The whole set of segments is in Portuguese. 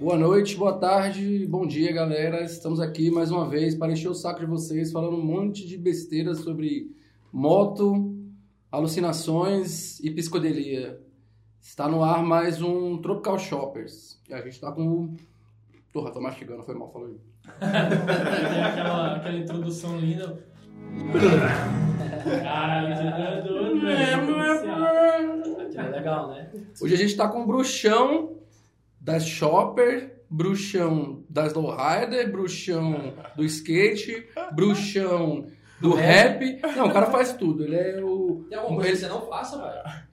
Boa noite, boa tarde, bom dia, galera. Estamos aqui mais uma vez para encher o saco de vocês, falando um monte de besteira sobre moto, alucinações e psicodelia. Está no ar mais um Tropical Shoppers. E a gente tá com. Porra, tô mastigando, foi mal, falou aí. Tem aquela, aquela introdução linda. Caralho, tá doido, velho. É legal, né? Hoje a gente tá com o bruxão das shopper, bruxão das lowrider, bruxão do skate, bruxão do rap. Não, o cara faz tudo. Ele é o. Tem alguma coisa que você não faça, velho?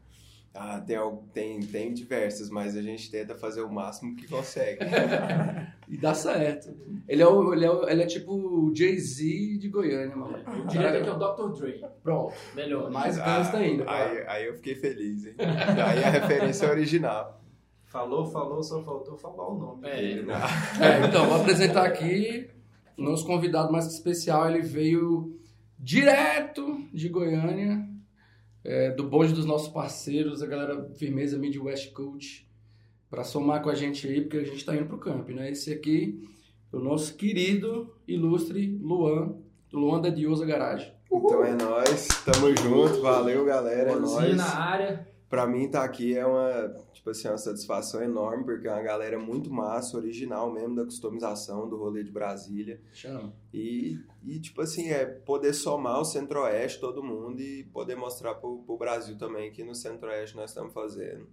Ah, tem, tem, tem diversas, mas a gente tenta fazer o máximo que consegue. E dá certo. Ele é, o, ele é, o- ele é tipo o Jay-Z de Goiânia, mano. Eu diria que é o Dr. Dre. Pronto. Melhor. Mais gangsta ainda. Ah, aí, aí eu fiquei feliz, hein? Aí a referência é original. Falou, falou, só faltou falar o nome É. dele. né? É, então, vou apresentar aqui o nosso convidado mais especial. Ele veio direto de Goiânia, é, do bonde dos nossos parceiros, a galera firmeza Midwest Coach, para somar com a gente aí, porque a gente está indo pro camp, né? Esse aqui é o nosso querido, ilustre Luan, Luan da Diosa Garage. Então é nóis, tamo junto, valeu galera, é Luanzinho nóis. na área. Pra mim tá aqui é uma, tipo assim, uma satisfação enorme, porque é uma galera muito massa, original mesmo da customização do rolê de Brasília. Chama. E, e tipo assim, é poder somar o Centro-Oeste, todo mundo, e poder mostrar pro, pro Brasil também que no Centro-Oeste nós estamos fazendo.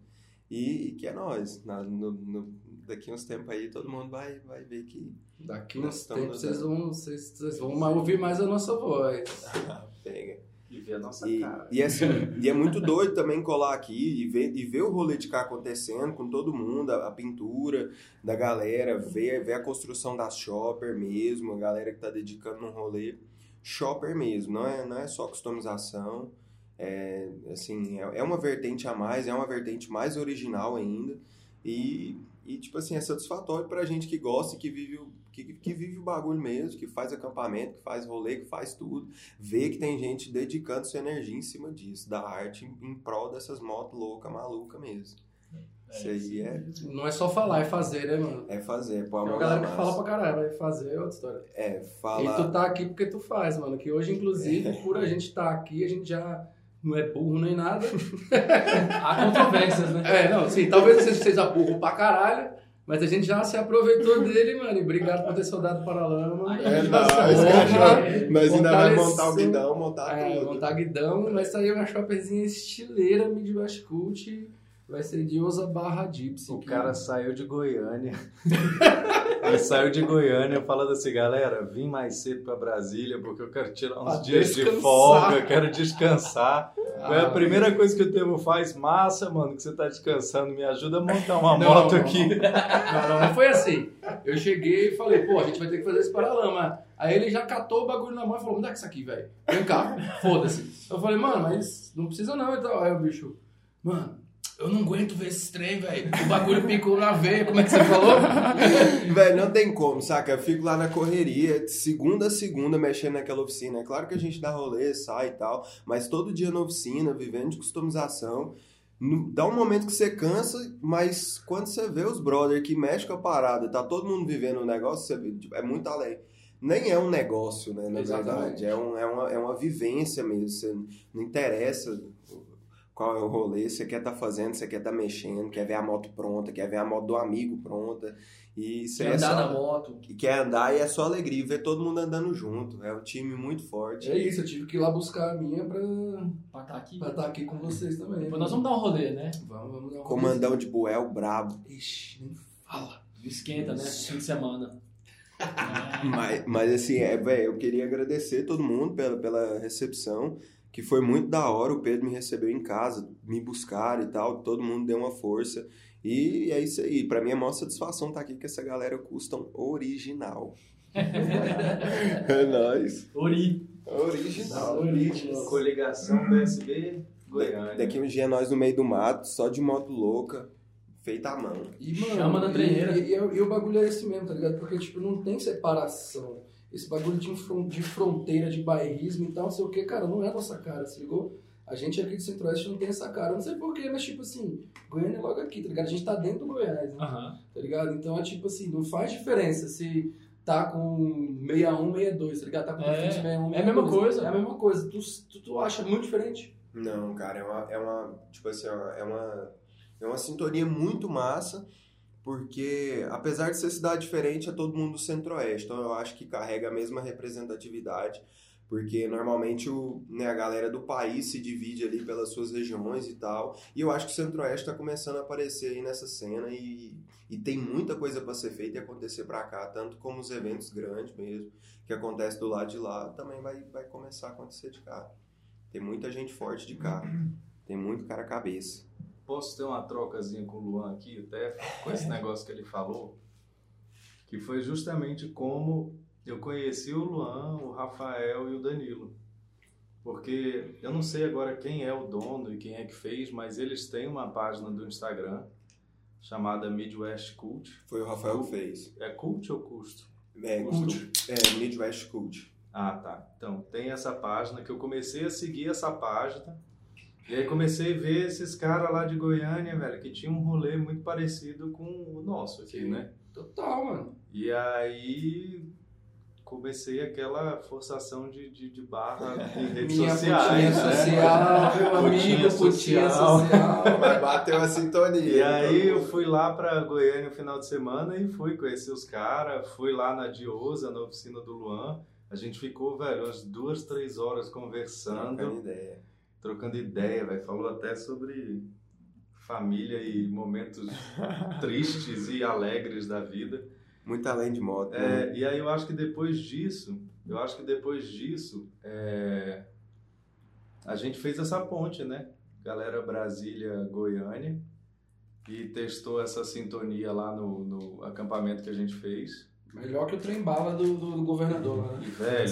E, e que é nós. Na- no- no- daqui uns tempos aí todo mundo vai, vai ver que Daqui uns tempos vocês vão, vocês, vocês vão ouvir mais a nossa voz. pega. E ver a nossa E, cara. e assim, e é muito doido também colar aqui e ver, e ver o rolê de cá acontecendo com todo mundo, a, a pintura da galera, ver, ver a construção da shopper mesmo, a galera que tá dedicando um rolê shopper mesmo, não é, não é só customização, é, assim, é, é uma vertente a mais, é uma vertente mais original ainda, e, e tipo assim, é satisfatório pra gente que gosta e que vive, o- que, que vive o bagulho mesmo, que faz acampamento, que faz rolê, que faz tudo, ver que tem gente dedicando sua energia em cima disso, da arte em, em prol dessas motos loucas, malucas mesmo. Isso aí é, Não é só falar, é fazer, né, mano? é fazer, Tem mão uma galera que fala pra caralho, vai fazer é outra história. É, E tu falar... tá aqui porque tu faz, mano. Que hoje, inclusive, por a gente estar aqui, a gente já não é burro nem nada. Há controvérsias, né? É, não, sim, talvez você seja burro pra caralho, mas a gente já se aproveitou dele, mano. E obrigado por ter soldado Paralama. É, cachorro. Nós ainda vai montar o guidão, montar É, tudo. montar guidão, vai sair uma shopperzinha estileira, Midwest Cult. Vai ser de Osa barra Gypsy. O cara saiu de Goiânia. Ele saiu de Goiânia falando assim, galera, vim mais cedo pra Brasília porque eu quero tirar uns Pra dias de descansar. folga, eu quero descansar. Foi a Ah, primeira coisa que o Temo faz, massa, mano, que você tá descansando, me ajuda a montar uma Não, moto não, aqui. Não, não, não foi assim. Eu cheguei e falei, pô, a gente vai ter que fazer esse paralama. Aí ele já catou o bagulho na mão e falou, me dá isso aqui, velho. Vem cá, foda-se. Eu falei, mano, mas não precisa não. Então, aí o bicho, mano, eu não aguento ver esse trem, velho. O bagulho picou na veia, como é que você falou? Velho, não tem como, saca? Eu fico lá na correria, segunda a segunda, mexendo naquela oficina. É claro que a gente dá rolê, sai e tal, mas todo dia na oficina, vivendo de customização. no- Dá um momento que você cansa, mas quando você vê os brother que mexem com a parada, tá todo mundo vivendo o negócio, você vê, tipo, é muito além. Nem é um negócio, né, na Exatamente. verdade. É, um, é, uma, é uma vivência mesmo. Você, não interessa qual é o rolê, você quer estar fazendo, você quer estar mexendo, quer ver a moto pronta, quer ver a moto do amigo pronta. E Quer é andar só- na moto. que quer andar e é só alegria e ver todo mundo andando junto. É um time muito forte. É isso, eu tive que ir lá buscar a minha pra estar aqui. pra estar aqui com vocês também. Depois nós vamos dar um rolê, né? Vamos, vamos dar um Comandão de Buel, brabo. Ixi, nem fala. Esquenta, né? Fim de semana. Mas, mas assim, é, velho, eu queria agradecer todo mundo pela, pela recepção, que foi muito da hora. O Pedro me recebeu em casa, me buscaram e tal. Todo mundo deu uma força. E é isso aí. Pra mim é a maior satisfação estar aqui com essa galera custom original. é nóis. Ori. Original. original. Coligação PSB Goiânia. Daqui um dia nós no meio do mato, só de moto louca, feita à mão. E, mano, Chama na e- trejeira. E, e- e o bagulho é esse mesmo, tá ligado? Porque, tipo, não tem separação. Esse bagulho de, fronteira, de bairrismo e tal, não sei o que, cara, não é a nossa cara, se ligou? A gente aqui do Centro-Oeste não tem essa cara. Não sei porquê, mas tipo assim, Goiânia é logo aqui, tá ligado? A gente tá dentro do Goiás, né? Aham. Tá ligado? Então é tipo assim, não faz diferença se tá com 61, 62, tá ligado? Tá com É, defeito 61, é a mesma 62. coisa. É a mesma coisa. Tu, tu, tu acha muito diferente? Não, cara, é uma, é uma tipo assim, é uma, é uma sintonia muito massa, porque apesar de ser cidade diferente, é todo mundo do centro-oeste, então eu acho que carrega a mesma representatividade, porque normalmente o, né, a galera do país se divide ali pelas suas regiões e tal, e eu acho que o centro-oeste está começando a aparecer aí nessa cena e, e tem muita coisa para ser feita e acontecer para cá, tanto como os eventos grandes mesmo, que acontece do lado de lá, também vai, vai começar a acontecer de cá. Tem muita gente forte de cá. Tem muito cara cabeça. Posso ter uma trocazinha com o Luan aqui, até com esse negócio que ele falou? Que foi justamente como eu conheci o Luan, o Rafael e o Danilo. Porque eu não sei agora quem é o dono e quem é que fez, mas eles têm uma página do Instagram chamada Midwest Cult. Foi o Rafael que fez. É cult ou custo? É, Cult. é Midwest Cult. Ah, tá. Então, tem essa página que eu comecei a seguir essa página. E aí comecei a ver esses caras lá de Goiânia, velho, que tinha um rolê muito parecido com o nosso aqui, Sim. né? Total, mano. E aí comecei aquela forçação de, de, de barra em redes Minha sociais. putinha né? social, meu amigo, Putinha social. social. Mas bateu a sintonia. E aí eu fui lá pra Goiânia no final de semana e fui conhecer os caras, fui lá na Diosa, na oficina do Luan. A gente ficou, velho, umas duas, três horas conversando. Trocando ideia. Trocando ideia, velho. Falou até sobre família e momentos tristes e alegres da vida. Muito além de moto. né? É, e aí eu acho que depois disso, eu acho que depois disso, é, a gente fez essa ponte, né? Galera Brasília, Goiânia, e testou essa sintonia lá no, no acampamento que a gente fez. Melhor que o trem bala do, do, do governador lá, né? E, velho,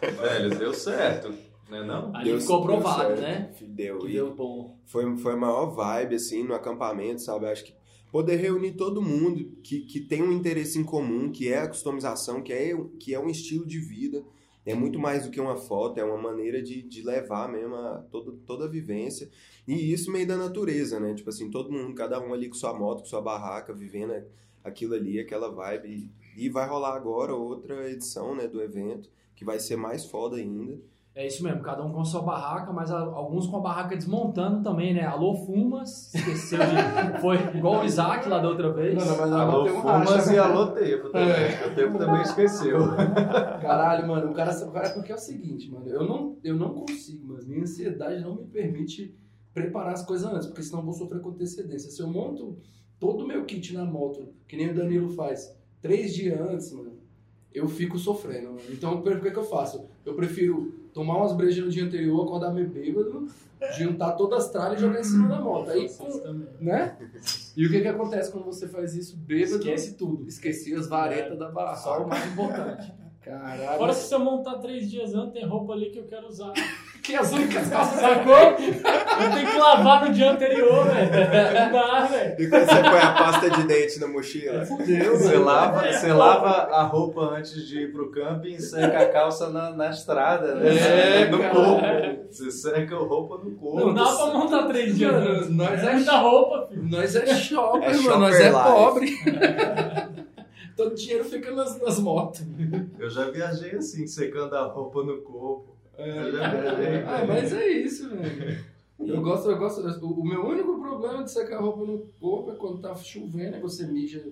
deu, velho, deu certo, né não? Ali Deu- ficou deu provado, certo. né? Deu. Que E deu bom. Foi, foi a maior vibe, assim, no acampamento, sabe? Acho que poder reunir todo mundo que, que tem um interesse em comum, que é a customização, que é, que é um estilo de vida. É muito mais do que uma foto, é uma maneira de, de levar mesmo a, toda, toda a vivência. E isso meio da natureza, né? Tipo assim, todo mundo, cada um ali com sua moto, com sua barraca, vivendo aquilo ali, aquela vibe. E, e vai rolar agora outra edição, né, do evento, que vai ser mais foda ainda. É isso mesmo, cada um com a sua barraca, mas alguns com a barraca desmontando também, né? Alô, Fumas, esqueceu de. Foi igual o Isaac lá da outra vez. Não, não, mas Alô tem um Fumas racha, e né? alô Tempo também. O Tempo também esqueceu. Caralho, mano, o cara, o cara. Porque é o seguinte, mano, eu não, eu não consigo, mano. Minha ansiedade não me permite preparar as coisas antes, porque senão eu vou sofrer com antecedência. Se eu monto todo o meu kit na moto, que nem o Danilo faz, três dias antes, mano, eu fico sofrendo, mano. Então, o que, que eu faço? Eu prefiro tomar umas brejas no dia anterior, acordar meio bêbado, juntar todas as tralhas e jogar em cima da moto. Aí, com, também. né? E o que que acontece quando você faz isso bêbado? Esquece tudo. Esqueci as varetas da barraca. Só o mais importante. Caralho. Fora se eu montar três dias antes, tem roupa ali que eu quero usar. que as únicas calças Sacou? Eu tenho que lavar no dia anterior, velho. Não dá, velho. E quando você põe a pasta de dente na mochila? Fudeu, Você mano. lava, você lava a roupa antes de ir pro camping e seca a calça na, na estrada, né? É, no cara. corpo. Você seca a roupa no corpo. Não dá pra montar três dias Mano, antes. nós é muita roupa, filho. Nós é shopper, É mano. shopper Nós é life. pobre. Todo dinheiro fica nas, nas motos. Eu já viajei assim, secando a roupa no corpo. É. Eu já viajei. Ah, mas é isso, velho. Eu gosto, eu gosto. O, o meu único problema de secar roupa no corpo é quando tá chovendo, aí você mija,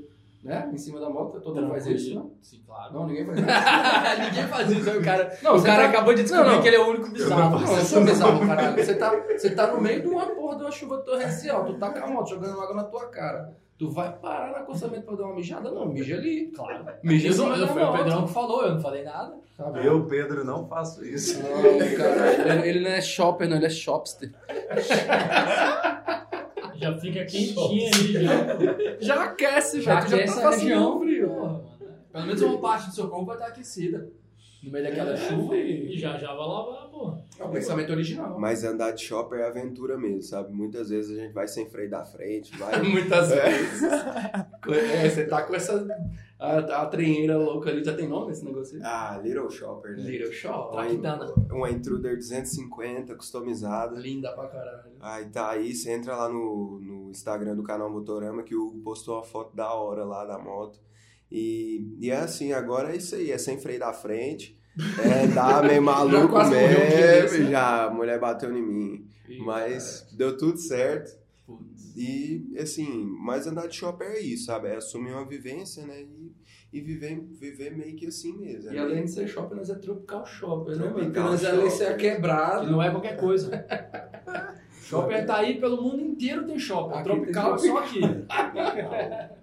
né? Em cima da moto. Todo mundo faz isso, não? Sim, claro. Não, ninguém faz isso. Ninguém faz isso, aí o cara. Não, o cara tá- acabou de descobrir Não, não. que ele é o único bizarro. Não, eu sou bizarro, caralho. Você tá, você tá no meio de uma porra de uma chuva torrencial. Tu tá com a moto jogando água na tua cara. Tu vai parar no acostamento pra dar uma mijada? Não, mija ali. Claro. Mija eu da fui o. Pedrão que falou, eu não falei nada. Tá bom. Eu, Pedro, não faço isso. Não, cara, ele, ele não é shopper, não, ele é shopster. Já fica quentinha ali, já. Já aquece, Já velho. tu aquece tá a região. frio. Pelo menos uma parte do seu corpo vai estar aquecida. No meio daquela chuva. E já já vai lavar, pô. É o pensamento original. Mas andar de shopper é aventura mesmo, sabe? Muitas vezes a gente vai sem freio da frente, vai. Muitas É. vezes. É, você tá com essa. A, a treinheira louca ali, já tem nome esse negócio aí? Ah, Little Shopper, né? Little Shop. Traquitana. Uma Intruder 250 customizada. Linda pra caralho. Aí tá aí, você entra lá no, no Instagram do canal Motorama que o Hugo postou uma foto da hora lá da moto. E, e é assim, agora é isso aí, é sem freio da frente. É, dá meio maluco quase morreu um mesmo, né? já a mulher bateu em mim. Mas deu tudo certo. Putz. E assim, mas andar de shopper é isso, sabe? É assumir uma vivência, né? E, e viver, viver meio que assim mesmo. E além de ser shopping, nós é tropical shopper, né? Tropical Porque nós é ali ser shopper. Que quebrado. não é qualquer coisa. Shopping tá aí pelo mundo inteiro tem shopping. Aqui Tropical tem só aqui.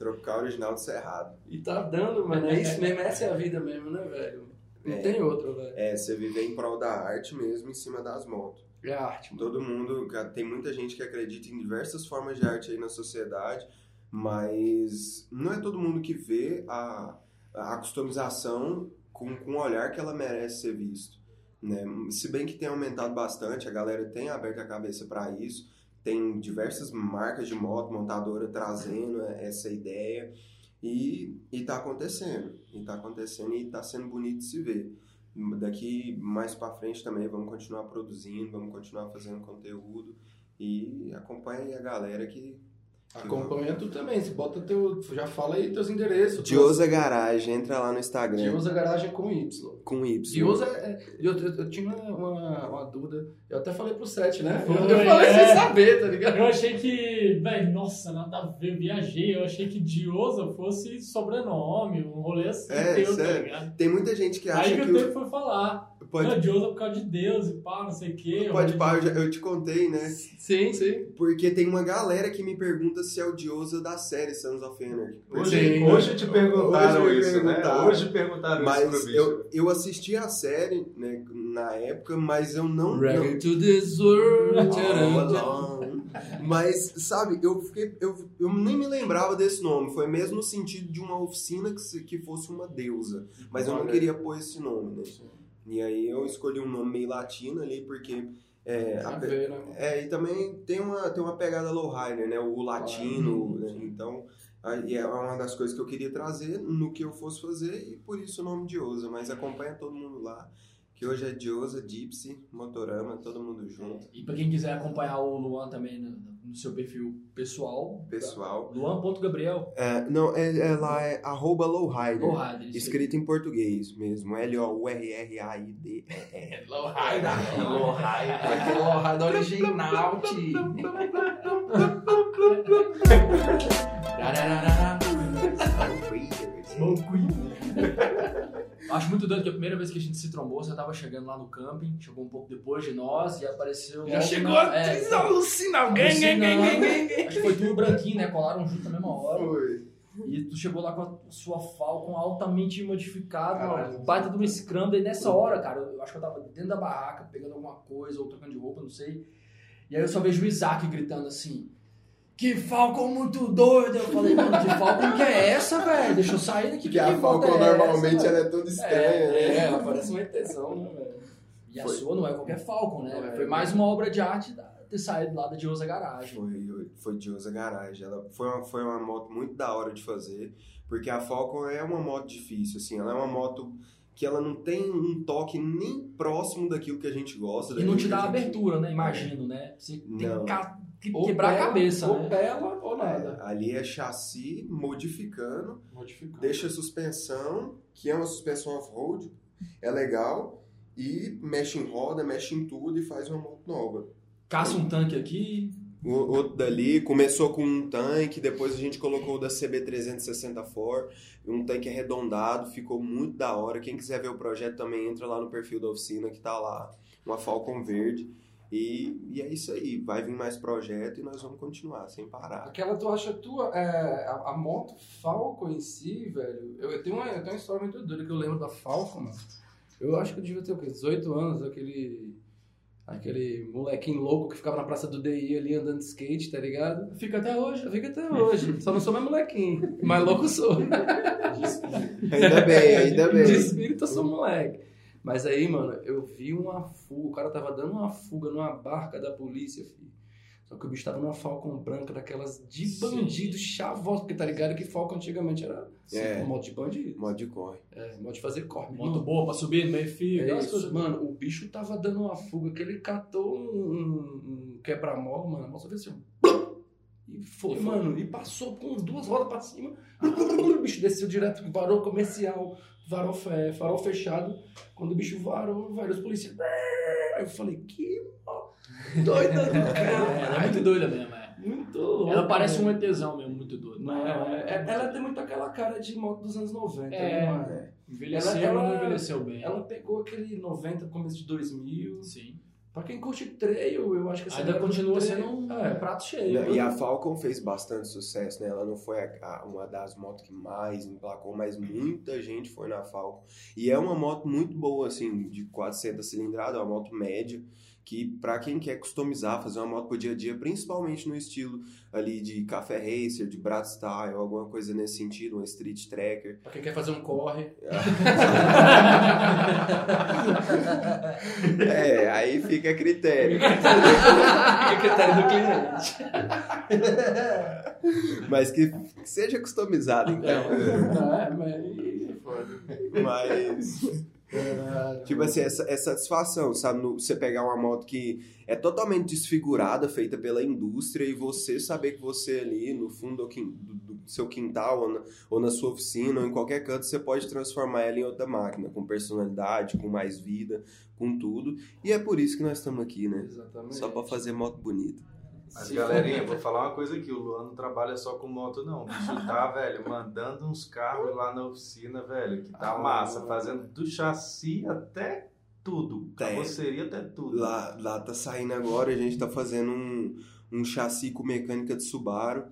Tropical original do Cerrado. E tá dando, mano. É isso mesmo, essa é a vida mesmo, né, velho? Não É. tem outra, velho. É, você viver em prol da arte mesmo em cima das motos. É arte, mano. Todo mundo, tem muita gente que acredita em diversas formas de arte aí na sociedade, mas não é todo mundo que vê a, a customização com, com o olhar que ela merece ser visto. Né? Se bem que tem aumentado bastante, a galera tem aberto a cabeça para isso, tem diversas marcas de moto, montadora trazendo essa ideia e, e tá acontecendo, e tá acontecendo e tá sendo bonito de se ver. Daqui mais para frente também vamos continuar produzindo, vamos continuar fazendo conteúdo e acompanha aí a galera que Acompanha tu também. Você bota teu. Já fala aí teus endereços. Diosa Garage, entra lá no Instagram Diosa Garagem com Y. com Y. Diosa é. Eu, eu, eu tinha uma, uma dúvida. Eu até falei pro Sete, né? Foi, Eu falei é. sem saber, tá ligado? Eu achei que, velho, nossa, nada a ver, eu viajei. Eu achei que Diosa fosse sobrenome, um rolê assim, É, teu, tá sério. ligado? Tem muita gente que acha Aí que que o- tempo foi falar. Pode Não, Diosa por causa de Deus e pá, não sei o quê. pode pá, eu, já- eu te contei, né? Sim, sim. Porque tem uma galera que me pergunta se é o Diosa da série Sons of Anarchy. Hoje, Sim. hoje te perguntaram Hoje isso, perguntaram. né? Hoje perguntaram isso Mas bicho. eu, eu assisti a série né, na época, mas eu não. não Reggae to this world. Tcharam, alone. Mas, sabe, eu fiquei. Eu, eu nem me lembrava desse nome. Foi mesmo no sentido de uma oficina que, se- que fosse uma deusa. Mas eu não queria pôr esse nome, né? E aí eu escolhi um nome meio latino ali, porque. É, a ver, né? é, e também tem uma, tem uma pegada lowrider, né? O latino, Ah, né? Então, aí é uma das coisas que eu queria trazer no que eu fosse fazer e por isso o nome Diosa. Mas acompanha todo mundo lá, que hoje é Diosa, Gypsy, Motorama, todo mundo junto. E pra quem quiser acompanhar o Luan também no, no seu perfil pessoal, Pessoal. Luan.gabriel. É, não, é, é lá é arroba lowrider. Lowrider. Escrito em português mesmo. L-O-U-R-R-A-I-D-E-R. Lowrider. Lowrider. Aquele Lowrider original, tio. muito doido que a primeira vez que a gente se trombou, você tava chegando lá no camping, chegou um pouco depois de nós e apareceu. Já chegou na- a é, alucinar. Gang, gang, gang, gang, gang, gang. Acho que foi tudo branquinho, né? Colaram junto na mesma hora. Foi. E tu chegou lá com a sua Falcon altamente modificada, Caralho. uma baita de uma Scrum. E nessa hora, cara, eu acho que eu tava dentro da barraca, pegando alguma coisa ou trocando de roupa, não sei. E aí eu só vejo o Isaac gritando assim: Que Falcon muito doido! Eu falei, mano, que Falcon que é essa, velho? Deixa eu sair daqui. Que a Falcon é essa, normalmente velho?" ela é toda estranha, É, né? ela parece uma intenção, né, velho? E a Foi. sua não é qualquer Falcon, né? É. Foi mais uma obra de arte da, ter saído lá da Diosa Garage. Foi, foi Diosa Garage. Ela foi uma, foi uma moto muito da hora de fazer, porque a Falcon é uma moto difícil, assim, ela é uma moto que ela não tem um toque nem próximo daquilo que a gente gosta. E não te dá gente- abertura, né? Imagino, né? Você tem Não. que ca- que quebrar a bela, cabeça, Ou né? bela ou É, nada. ali é chassi modificando, Modificado. deixa a suspensão, que é uma suspensão off-road, é legal, e mexe em roda, mexe em tudo e faz uma moto nova. Caça um tanque aqui. O outro dali começou com um tanque, depois a gente colocou o da CB360 For, um tanque arredondado, ficou muito da hora. Quem quiser ver o projeto também entra lá no perfil da oficina que tá lá, uma Falcon verde. E, e é isso aí, vai vir mais projeto e nós vamos continuar sem parar. Aquela tu acha tua, é, a, a moto Falcon em si, velho. Eu, eu tenho uma, eu tenho uma história muito doida que eu lembro da Falcon, mano. Eu acho que eu devia ter o quê? 18 anos, aquele. Aquele molequinho louco que ficava na praça do DI ali andando de skate, tá ligado? Fica até hoje. Eu fico até hoje. Só não sou mais molequinho. Mas louco sou. Ainda bem, ainda De bem. espírito eu sou moleque. Mas aí, mano, eu vi uma fuga. O cara tava dando uma fuga numa barca da polícia, filho. Só que o bicho tava numa Falcon branca daquelas de Sim. bandido chavoso. Porque tá ligado que Falcon antigamente era É. um modo de bandido. Modo de corre. É, modo de fazer corre. Moto boa pra subir no meio fio. É isso, coisas. mano, o bicho tava dando uma fuga que ele catou um, um- um quebra-mola, mano. A moça fez assim, e foi, mano, e passou com as duas rodas pra cima. O bicho desceu direto, varou comercial, varou farol fechado. Quando o bicho varou, velho, os policiais. Aí eu falei, que doida do É, ela é cara. muito doida mesmo, é. Muito louco. Ela parece um. ETzão mesmo, muito doido. Não, é, é- ela tem muito aquela cara de moto dos anos 90, É. né? Envelheceu, Ela- ela- não envelheceu bem. Ela pegou aquele 90, começo de 2000. Sim. Pra quem curte trail, eu acho que essa Ainda continua sendo um É. prato cheio. E a Falcon fez bastante sucesso, né? Ela não foi a- a- uma das motos que mais emplacou, mas muita gente foi na Falcon. E é uma moto muito boa, assim, de 400 cilindradas, é uma moto média, que pra quem quer customizar, fazer uma moto pro dia a dia, principalmente no estilo ali de café racer, de brat style, alguma coisa nesse sentido, um street tracker. Pra quem quer fazer um corre. É, aí fica a critério. é critério do cliente. Mas que, seja customizado, então. É, mas aí, foda. Mas. Tipo assim, essa, essa satisfação, sabe? No- você pegar uma moto que é totalmente desfigurada, feita pela indústria, e você saber que você ali, no fundo do, do- do seu quintal, ou na, ou na sua oficina, ou em qualquer canto, você pode transformar ela em outra máquina, com personalidade, com mais vida, com tudo. E é por isso que nós estamos aqui, né? Exatamente. Só pra fazer moto bonita. Mas Se galerinha, vou falar uma coisa aqui, o Luan não trabalha só com moto não. O bicho tá, velho, mandando uns carros lá na oficina, velho, que tá Ah. massa, fazendo do chassi até tudo, Tem. carroceria até tudo. Lá, lá tá saindo agora, a gente tá fazendo um, um chassi com mecânica de Subaru.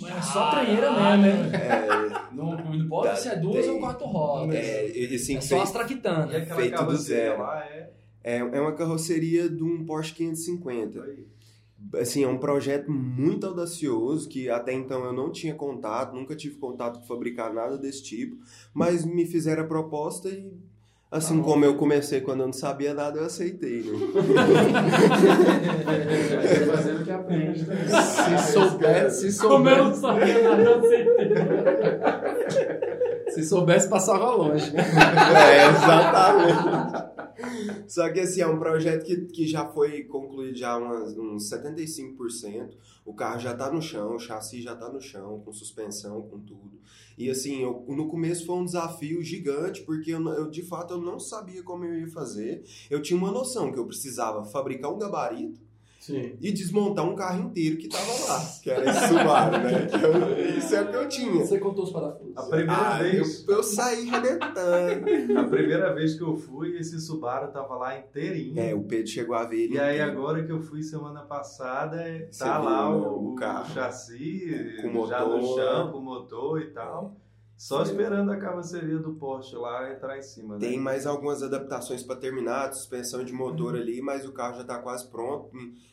Mas é só treinheira mesmo, hein? É, Não, não pode Dá- ser é duas ou quatro rodas. é, assim, É só feito- as traquitanas. aquela Feito do zero. lá é... É, é uma carroceria de um Porsche 550. Assim, é um projeto muito audacioso que até então eu não tinha contato, nunca tive contato com fabricar nada desse tipo, mas me fizeram a proposta e assim Ah, como eu comecei quando eu não sabia nada, eu aceitei, né? Vai fazendo o que aprende. né? Se soubesse, se Como eu não soubesse, sabia nada, eu aceitei. se soubesse passava longe. É, exatamente. Só que assim, é um projeto que, que já foi concluído já umas, uns 75%. O carro já tá no chão, o chassi já tá no chão, com suspensão, com tudo. E assim, eu, no começo foi um desafio gigante, porque eu, eu, de fato eu não sabia como eu ia fazer. Eu tinha uma noção que eu precisava fabricar um gabarito Sim. e desmontar um carro inteiro que tava lá, que era esse Subaru, né? Eu- isso é o que eu tinha. Você contou os parafusos. A primeira Ah, eu, vez... eu saí arrebentando. A primeira vez que eu fui, esse Subaru tava lá inteirinho. É, o Pedro chegou a ver ele. E aí inteiro. agora que eu fui semana passada, Você tá viu, lá o, o o carro. chassi Com já no motor. chão, com motor e tal. Só Sim. esperando a carroceria do Porsche lá entrar em cima. né? Tem mais algumas adaptações para terminar, suspensão de motor ali, mas o carro já está quase pronto.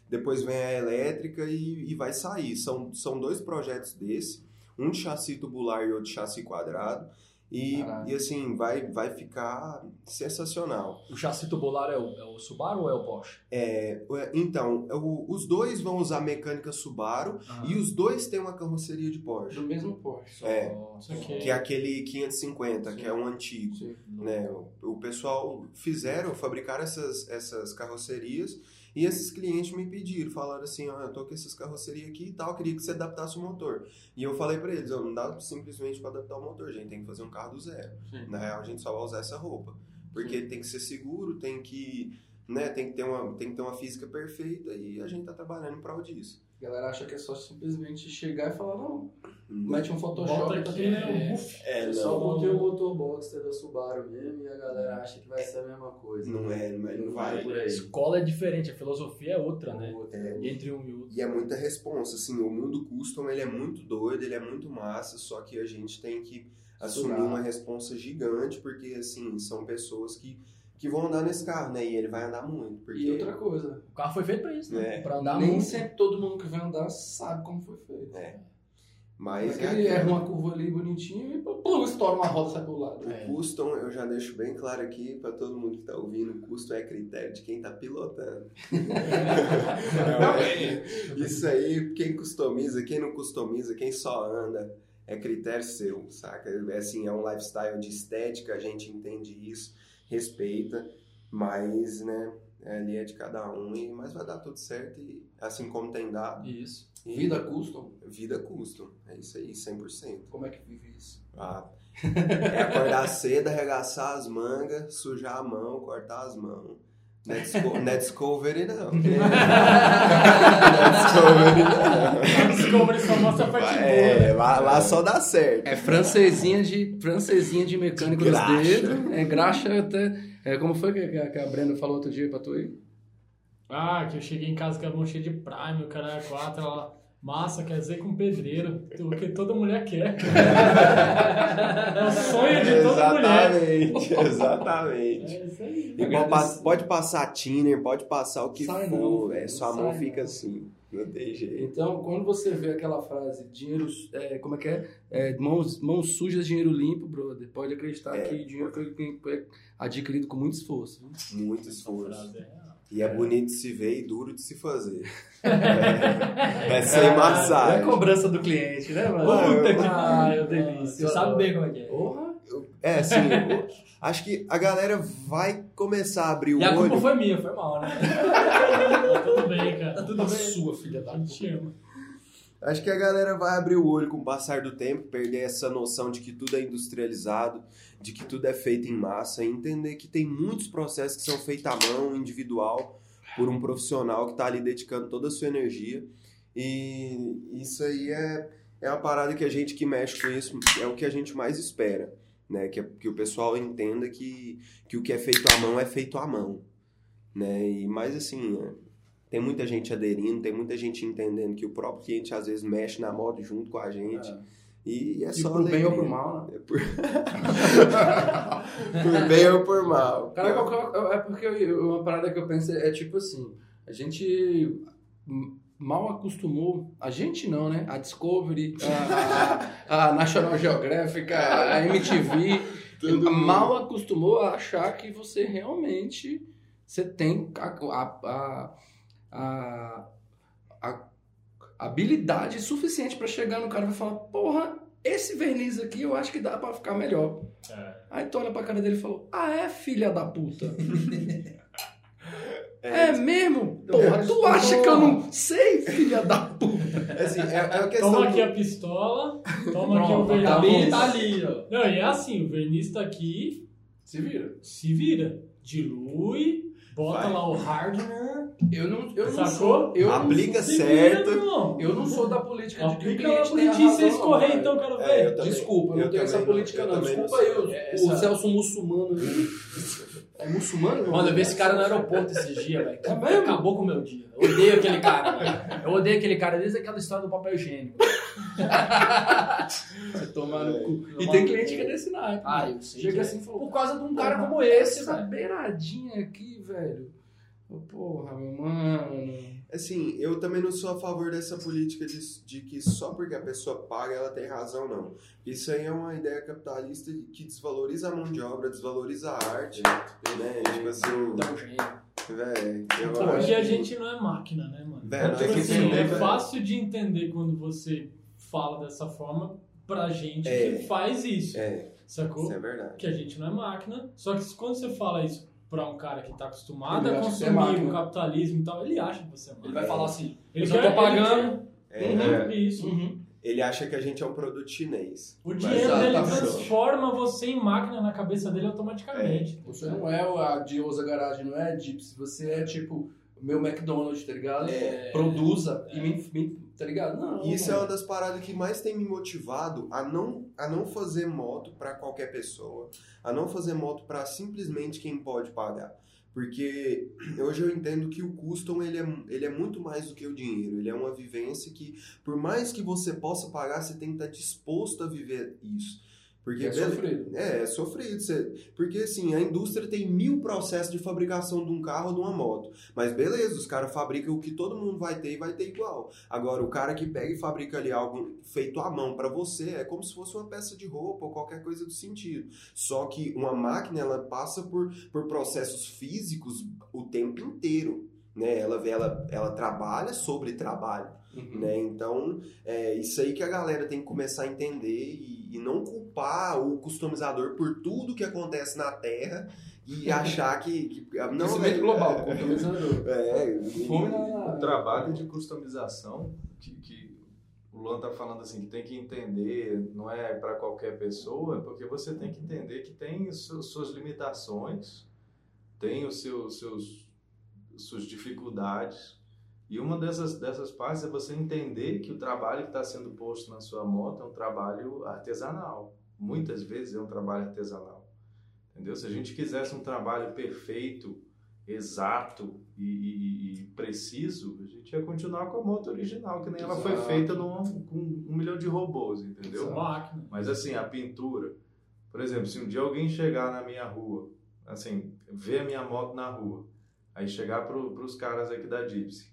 Depois vem a elétrica e, e vai sair. São, são dois projetos desse, um de chassi tubular e outro de chassi quadrado. E, Caralho. e assim, vai, vai ficar sensacional. O chassi tubular é o, é o Subaru ou é o Porsche? É, então, o- os dois vão usar mecânica Subaru e os dois têm uma carroceria de Porsche. Do mesmo Porsche. É. Nossa. Que é aquele 550, que Sim. é um antigo. Sim. né? O, o pessoal fizeram, fabricaram essas, essas carrocerias e esses clientes me pediram, falaram assim, ó, eu tô com essas carrocerias aqui e tal, queria que você adaptasse o motor. E eu falei pra eles, ó, não dá simplesmente para adaptar o motor, gente, tem que fazer um carro do zero. Sim. Na real, a gente só vai usar essa roupa, porque tem que ser seguro, tem que, né, tem que ter uma, tem que ter uma física perfeita e a gente tá trabalhando em prol disso. A galera acha que é só simplesmente chegar e falar, não, Hum. mete um Photoshop Bota e tá aqui, tudo né? bem. Um buff. É, Só porque o motor Boxster da Subaru mesmo e a galera acha que vai ser a mesma coisa. não é, não, é, não Não vai. por A aí. escola é diferente, a filosofia é outra, né? É, Entre um e outro. E é muita responsa, assim, o mundo custom ele é muito doido, ele é muito massa, só que a gente tem que assumir Estudar. uma responsa gigante, porque assim, são pessoas que que vão andar nesse carro, né? E ele vai andar muito. Porque, E outra coisa, O carro foi feito pra isso, né? É. Pra andar nem muito. sempre todo mundo que vai andar sabe como foi feito. Mas Mas é ele erra uma curva ali bonitinho e pum, estoura uma roda e sai pro lado. O custom, eu já deixo bem claro aqui pra todo mundo que tá ouvindo, o custo é critério de quem tá pilotando. Isso aí, quem customiza, quem não customiza, quem só anda, é critério seu, saca? É assim, é um lifestyle de estética, a gente entende isso, respeita, mas, né, ali é de cada um, e, mas vai dar tudo certo, e assim como tem dado. Isso. E Vida custom, Vida custom, é isso aí, 100%. como é que vive isso? Ah, é acordar cedo, arregaçar as mangas, sujar a mão, cortar as mãos. É, não é Discovery, não. Não é Discovery, não. Discovery só mostra a parte boa. É, né? lá, lá só dá certo. É francesinha de, francesinha de mecânico De graxa. dedos, é graxa até... É, como foi que, que a- que a Brenda falou outro dia pra tu aí? Ah, que eu cheguei em casa com a mão cheia de Prime, o cara é quatro, ela... Massa, quer dizer com pedreiro, o que toda mulher quer. É o sonho de toda mulher. Exatamente, exatamente. É. E pode, pass- pode passar thinner, pode passar o que Sai for, não, é, sua sai mão não. fica assim, não tem jeito. Então, quando você vê aquela frase, dinheiro, é, como é que é? É, mãos, mãos sujas, dinheiro limpo, brother, pode acreditar É. que dinheiro foi, foi adquirido com muito esforço. Muito Essa esforço. Frase é. E é bonito de se ver e duro de se fazer. É, é sem massagem. cobrança do cliente, né, mano? Puta que Ah, é delícia. Você sabe bem como é que é. Porra. É, assim, eu acho que a galera vai começar a abrir o E a culpa olho. foi minha, foi mal, né? Tá tudo bem, cara. Tá tudo A bem. sua filha da A ama. Acho que a galera vai abrir o olho com o passar do tempo, perder essa noção de que tudo é industrializado, de que tudo é feito em massa, e entender que tem muitos processos que são feitos à mão, individual, por um profissional que está ali dedicando toda a sua energia. E isso aí é, é uma parada que a gente que mexe com isso é o que a gente mais espera. Né? Que, que o pessoal entenda que, que o que é feito à mão é feito à mão. Né? E, mas assim, é, tem muita gente aderindo, tem muita gente entendendo que o próprio cliente às vezes mexe na moto junto com a gente. E é E só pro bem ou alegria. pro mal, né? É por... por bem ou por mal. Cara, qual- é porque uma parada que eu penso é tipo assim, a gente mal acostumou, a gente não, né? A Discovery, a, a- National Geographic, a, MTV, Todo mundo. mal acostumou a achar que você realmente você tem a, a, a, a- a habilidade suficiente pra chegar no cara e falar, porra, esse verniz aqui eu acho que dá pra ficar melhor. É. Aí tu olha pra cara dele e falou, ah é, filha da puta? É mesmo? Porra, tu acha que eu não sei, filha da puta? Assim, é, é. Toma aqui do- a pistola, toma aqui o verniz. a cabine tá ali, ó. Não, e é assim, o verniz tá aqui, Se vira. se vira, dilui, bota Vai. lá o hardener, Eu não, eu não Sacou? sou. Eu não, Aplica se certo. vira, irmão. eu não sou da política de que o Aplica cliente a razão, escorrer, não, então, cara. quero É, ver. eu também- Desculpa, eu não eu tenho essa não- política eu não. não Desculpa sou. o, É, Celso muçulmano. É muçulmano? Mano, eu vi esse cara no aeroporto esses dias, velho. É mesmo? Acabou com o meu dia. Eu odeio aquele cara, velho. Eu odeio aquele cara desde aquela história do papel higiênico. Você tomar no cu. E tem cliente que é desse naipe. Ah, eu sei. Chega que é. assim e falou, Por causa de um cara como esse, essa beiradinha aqui, velho. Porra, meu mano. Assim, eu também não sou a favor dessa política de, de que só porque a pessoa paga ela tem razão, não. Isso aí é uma ideia capitalista que desvaloriza a mão de obra, desvaloriza a arte, né? Tipo assim, Dá um jeito. acho Porque a que- gente não é máquina, né, mano? Velho, Tipo assim, entender, é fácil de entender quando você fala dessa forma pra gente É. que faz isso, É, sacou? isso é verdade. Que a gente não é máquina, só que quando você fala isso pra um cara que tá acostumado Ele a é consumir o capitalismo e tal, ele acha que você é Ele máquina. vai falar assim, Ele eu só quer- tô pagando. É, Uhum, é. Isso. Uhum. Ele acha que a gente é um produto chinês. O dinheiro dele Exatamente. transforma você em máquina na cabeça dele automaticamente. Você não é a Diosa Garagem, não é a Gypsy. Você é tipo o meu McDonald's, tá ligado? É. Produza e me, me- Tá ligado? Não. Isso é uma das paradas que mais tem me motivado a não, a não fazer moto pra qualquer pessoa, a não fazer moto pra simplesmente quem pode pagar. Porque hoje eu entendo que o custom ele é, ele é muito mais do que o dinheiro. Ele é uma vivência que, por mais que você possa pagar, você tem que estar disposto a viver isso. Porque É sofrido. É, é sofrido. Você- Porque assim, a indústria tem mil processos de fabricação de um carro ou de uma moto. Mas beleza, os caras fabricam o que todo mundo vai ter e vai ter igual. Agora, o cara que pega e fabrica ali algo feito à mão pra você é como se fosse uma peça de roupa ou qualquer coisa do sentido. Só que uma máquina, ela passa por, por processos físicos o tempo inteiro. Né? Ela, ela, ela trabalha sobre trabalho. Uhum. Né? Então, é isso aí que a galera tem que começar a entender e, e não culpar o customizador por tudo que acontece na Terra e achar que. que não, é- global, É, customizador. é. O trabalho de customização que, que o Luan tá falando assim, que tem que entender, não é para qualquer pessoa, é porque você tem que entender que tem seus- suas limitações, tem os seus, seus suas dificuldades. E uma dessas, dessas partes é você entender que o trabalho que está sendo posto na sua moto é um trabalho artesanal. Muitas vezes é um trabalho artesanal. Entendeu? Se a gente quisesse um trabalho perfeito, exato e, e- e preciso, a gente ia continuar com a moto original, que nem ela foi Exato. feita num, com um milhão de robôs, entendeu? Exato. Máquina. Mas assim, a pintura, por exemplo, se um dia alguém chegar na minha rua, assim, ver a minha moto na rua, aí chegar para os caras aqui da Gypsy,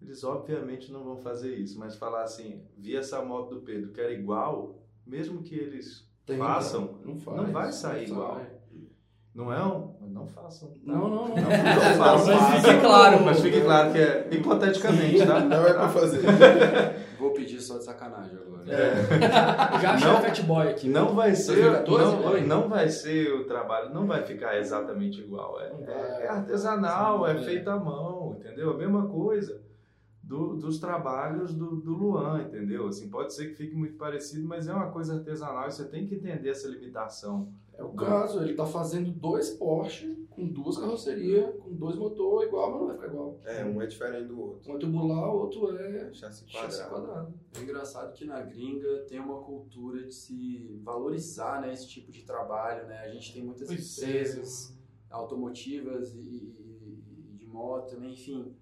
eles obviamente não vão fazer isso, mas falar assim, vi essa moto do Pedro, quero igual, mesmo que eles Tenta. façam, Não faz. não vai sair Não igual. sai. não é um, mas não façam. tá? Não, não, não. Não façam. Mas fique claro. Mas fique claro que é hipoteticamente, tá? Não é pra fazer. Vou pedir só de sacanagem agora. É. Já achei Não. o Fat Boy aqui. Não vai ser, 2014, não, foi? não vai ser o trabalho, não vai ficar exatamente igual. É, é- é artesanal, é é. feito à mão, entendeu? A mesma coisa do- dos trabalhos do, do Luan, entendeu? Assim, pode ser que fique muito parecido, mas é uma coisa artesanal e você tem que entender essa limitação. É o caso, ele tá fazendo dois Porsche com duas carrocerias, com dois motores igual, mas não vai ficar igual. É, um é diferente do outro. Um é tubular, o outro é Chassi chassi quadrado. quadrado. É engraçado que na gringa tem uma cultura de se valorizar né, esse tipo de trabalho, né? A gente tem muitas Pois é. empresas automotivas e, e- e de moto, né? enfim,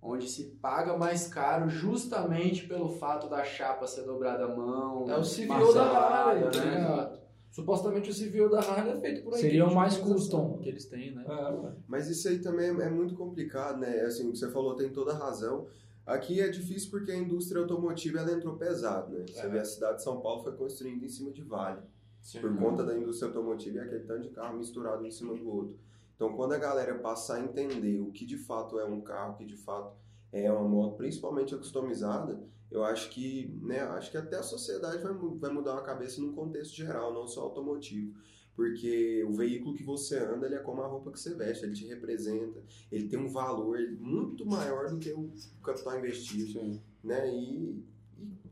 onde se paga mais caro justamente pelo fato da chapa ser dobrada à mão, É o CVO da Harley, né? ligado? Supostamente o CVO da Harley é feito por aí. Seria o mais custom que eles têm, né? É. Mas isso aí também é muito complicado, né? Assim, o que você falou tem toda a razão. Aqui é difícil porque a indústria automotiva ela entrou pesado, né? Você É. vê a cidade de São Paulo foi construída em cima de vale. Sim. por conta da indústria automotiva e aquele tanto de carro misturado em cima do outro. Então, quando a galera passar a entender o que de fato é um carro, o que de fato é uma moto, principalmente a customizada, eu acho que, né, acho que até a sociedade vai, vai mudar a cabeça num contexto geral, não só automotivo. Porque o veículo que você anda, ele é como a roupa que você veste, ele te representa, ele tem um valor muito maior do que o capital investido Sim. né? E,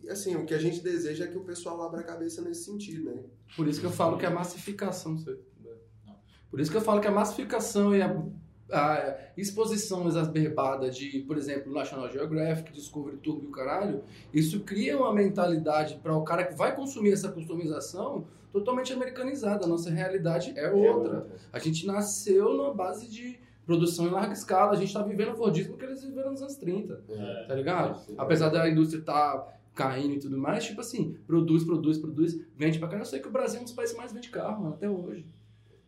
e, assim, o que a gente deseja é que o pessoal abra a cabeça nesse sentido, né? Por isso que eu falo que é massificação. você- Por isso que eu falo que a massificação e a, a exposição exacerbada de, por exemplo, National Geographic, Discovery Turbo e o caralho, isso cria uma mentalidade para o cara que vai consumir essa customização totalmente americanizada. A nossa realidade é outra. A gente nasceu na base de produção em larga escala. A gente está vivendo o Fordismo que eles viveram nos anos 30. Tá ligado? Apesar da indústria estar caindo e tudo mais, tipo assim, produz, produz, produz, vende pra caralho. Eu sei que o Brasil é um dos países mais vende carro, mano, até hoje.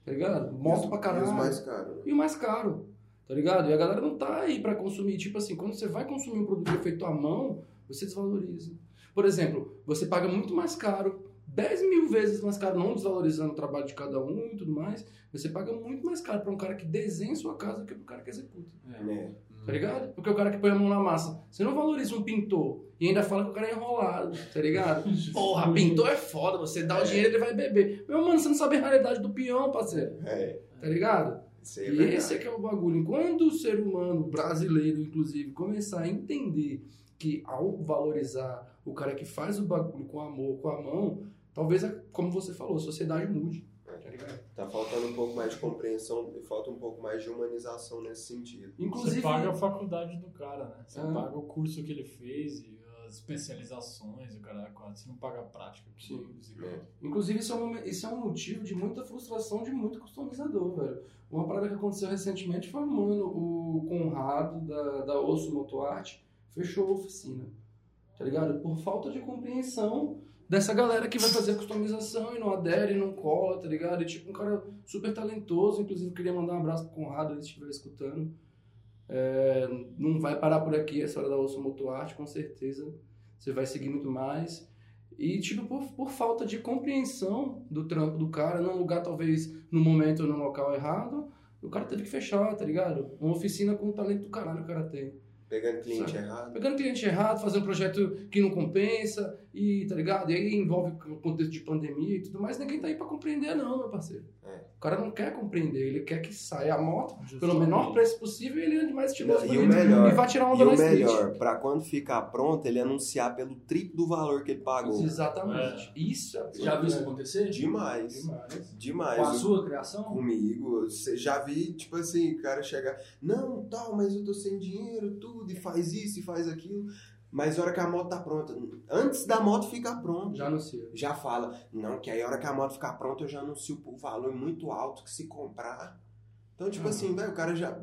Tá ligado? Moto pra E caralho. os mais caros. né? E o mais caro. Tá ligado? E a galera não tá aí pra consumir. Tipo assim, quando você vai consumir um produto feito à mão, você desvaloriza. Por exemplo, você paga muito mais caro, 10 mil vezes mais caro, não desvalorizando o trabalho de cada um e tudo mais. Você paga muito mais caro pra um cara que desenha sua casa do que pro cara que executa. né? Tá ligado? Porque o cara que põe a mão na massa. Você não valoriza um pintor e ainda fala que o cara é enrolado, tá ligado? Porra, pintor é foda, você dá o dinheiro ele vai beber. Meu mano, você não sabe a realidade do peão, parceiro. É, Tá ligado? isso é E verdade. esse é que é o bagulho. Quando o ser humano brasileiro, inclusive, começar a entender que ao valorizar o cara que faz o bagulho com amor, com a mão, talvez, a- como você falou, a sociedade mude. Tá faltando um pouco mais de compreensão e falta um pouco mais de humanização nesse sentido. Inclusive, Você paga a faculdade do cara, né? Você Ah. paga o curso que ele fez e as especializações, o cara quatro. Você não paga a prática. que Sim. você- É. Inclusive, isso é, um, isso é um motivo de muita frustração de muito customizador, velho. Uma parada que aconteceu recentemente foi, mano, o Conrado da, da Osso Motoarte fechou a oficina. Tá ligado? Por falta de compreensão dessa galera que vai fazer a customização e não adere, não cola, tá ligado? E tipo, um cara super talentoso, inclusive queria mandar um abraço pro Conrado, se estiver escutando. É, não vai parar por aqui essa hora da Osso Moto Arte, com certeza. Você vai seguir muito mais. E, tipo, por, por falta de compreensão do trampo do cara, num lugar, talvez, no momento ou no local errado, o cara teve que fechar, tá ligado? Uma oficina com o talento do caralho que o cara tem. Pegando cliente Sabe? errado. Pegando cliente errado, fazendo um projeto que não compensa, e tá ligado? E aí envolve o contexto de pandemia e tudo mais, ninguém tá aí pra compreender, não, meu parceiro. É. O cara não quer compreender, ele quer que saia a moto pelo menor preço possível e ele ande mais estiloso E o bonito, melhor, e vai tirar E onda o na street. melhor, pra quando ficar pronto, ele anunciar pelo triplo do valor que ele pagou. Exatamente. Isso é já viu isso acontecer? Demais. Demais. Demais. Com a sua criação? Comigo, já vi, tipo assim, o cara chegar, não, tal, mas eu tô sem dinheiro, tudo, e faz isso, e faz aquilo. Mas a hora que a moto tá pronta, antes da moto ficar pronta, Já anuncia. já fala, não, que aí a hora que a moto ficar pronta eu já anuncio por valor muito alto que se comprar. Então, tipo Uhum. assim, velho, o cara já.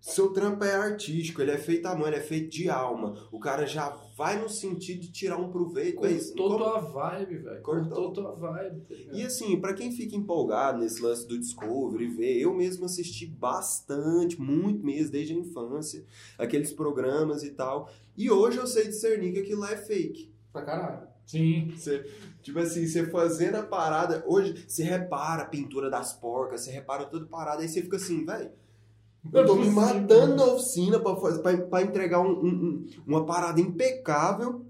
Seu trampo é artístico, ele é feito à mão, ele é feito de alma. O cara já vai no sentido de tirar um proveito. é isso. Cortou Como- tua vibe, velho. Cortou. Cortou tua vibe, tá ligado? E assim, pra quem fica empolgado nesse lance do Discovery, ver, eu mesmo assisti bastante, muito mesmo, desde a infância, aqueles programas e tal. E hoje eu sei discernir que aquilo lá é fake. Pra caralho. Sim. Você, tipo assim, você fazendo a parada, hoje você repara a pintura das porcas, você repara tudo parado, aí você fica assim, velho. Eu tô me matando na oficina pra, fazer, pra, pra entregar um- um- um- uma parada impecável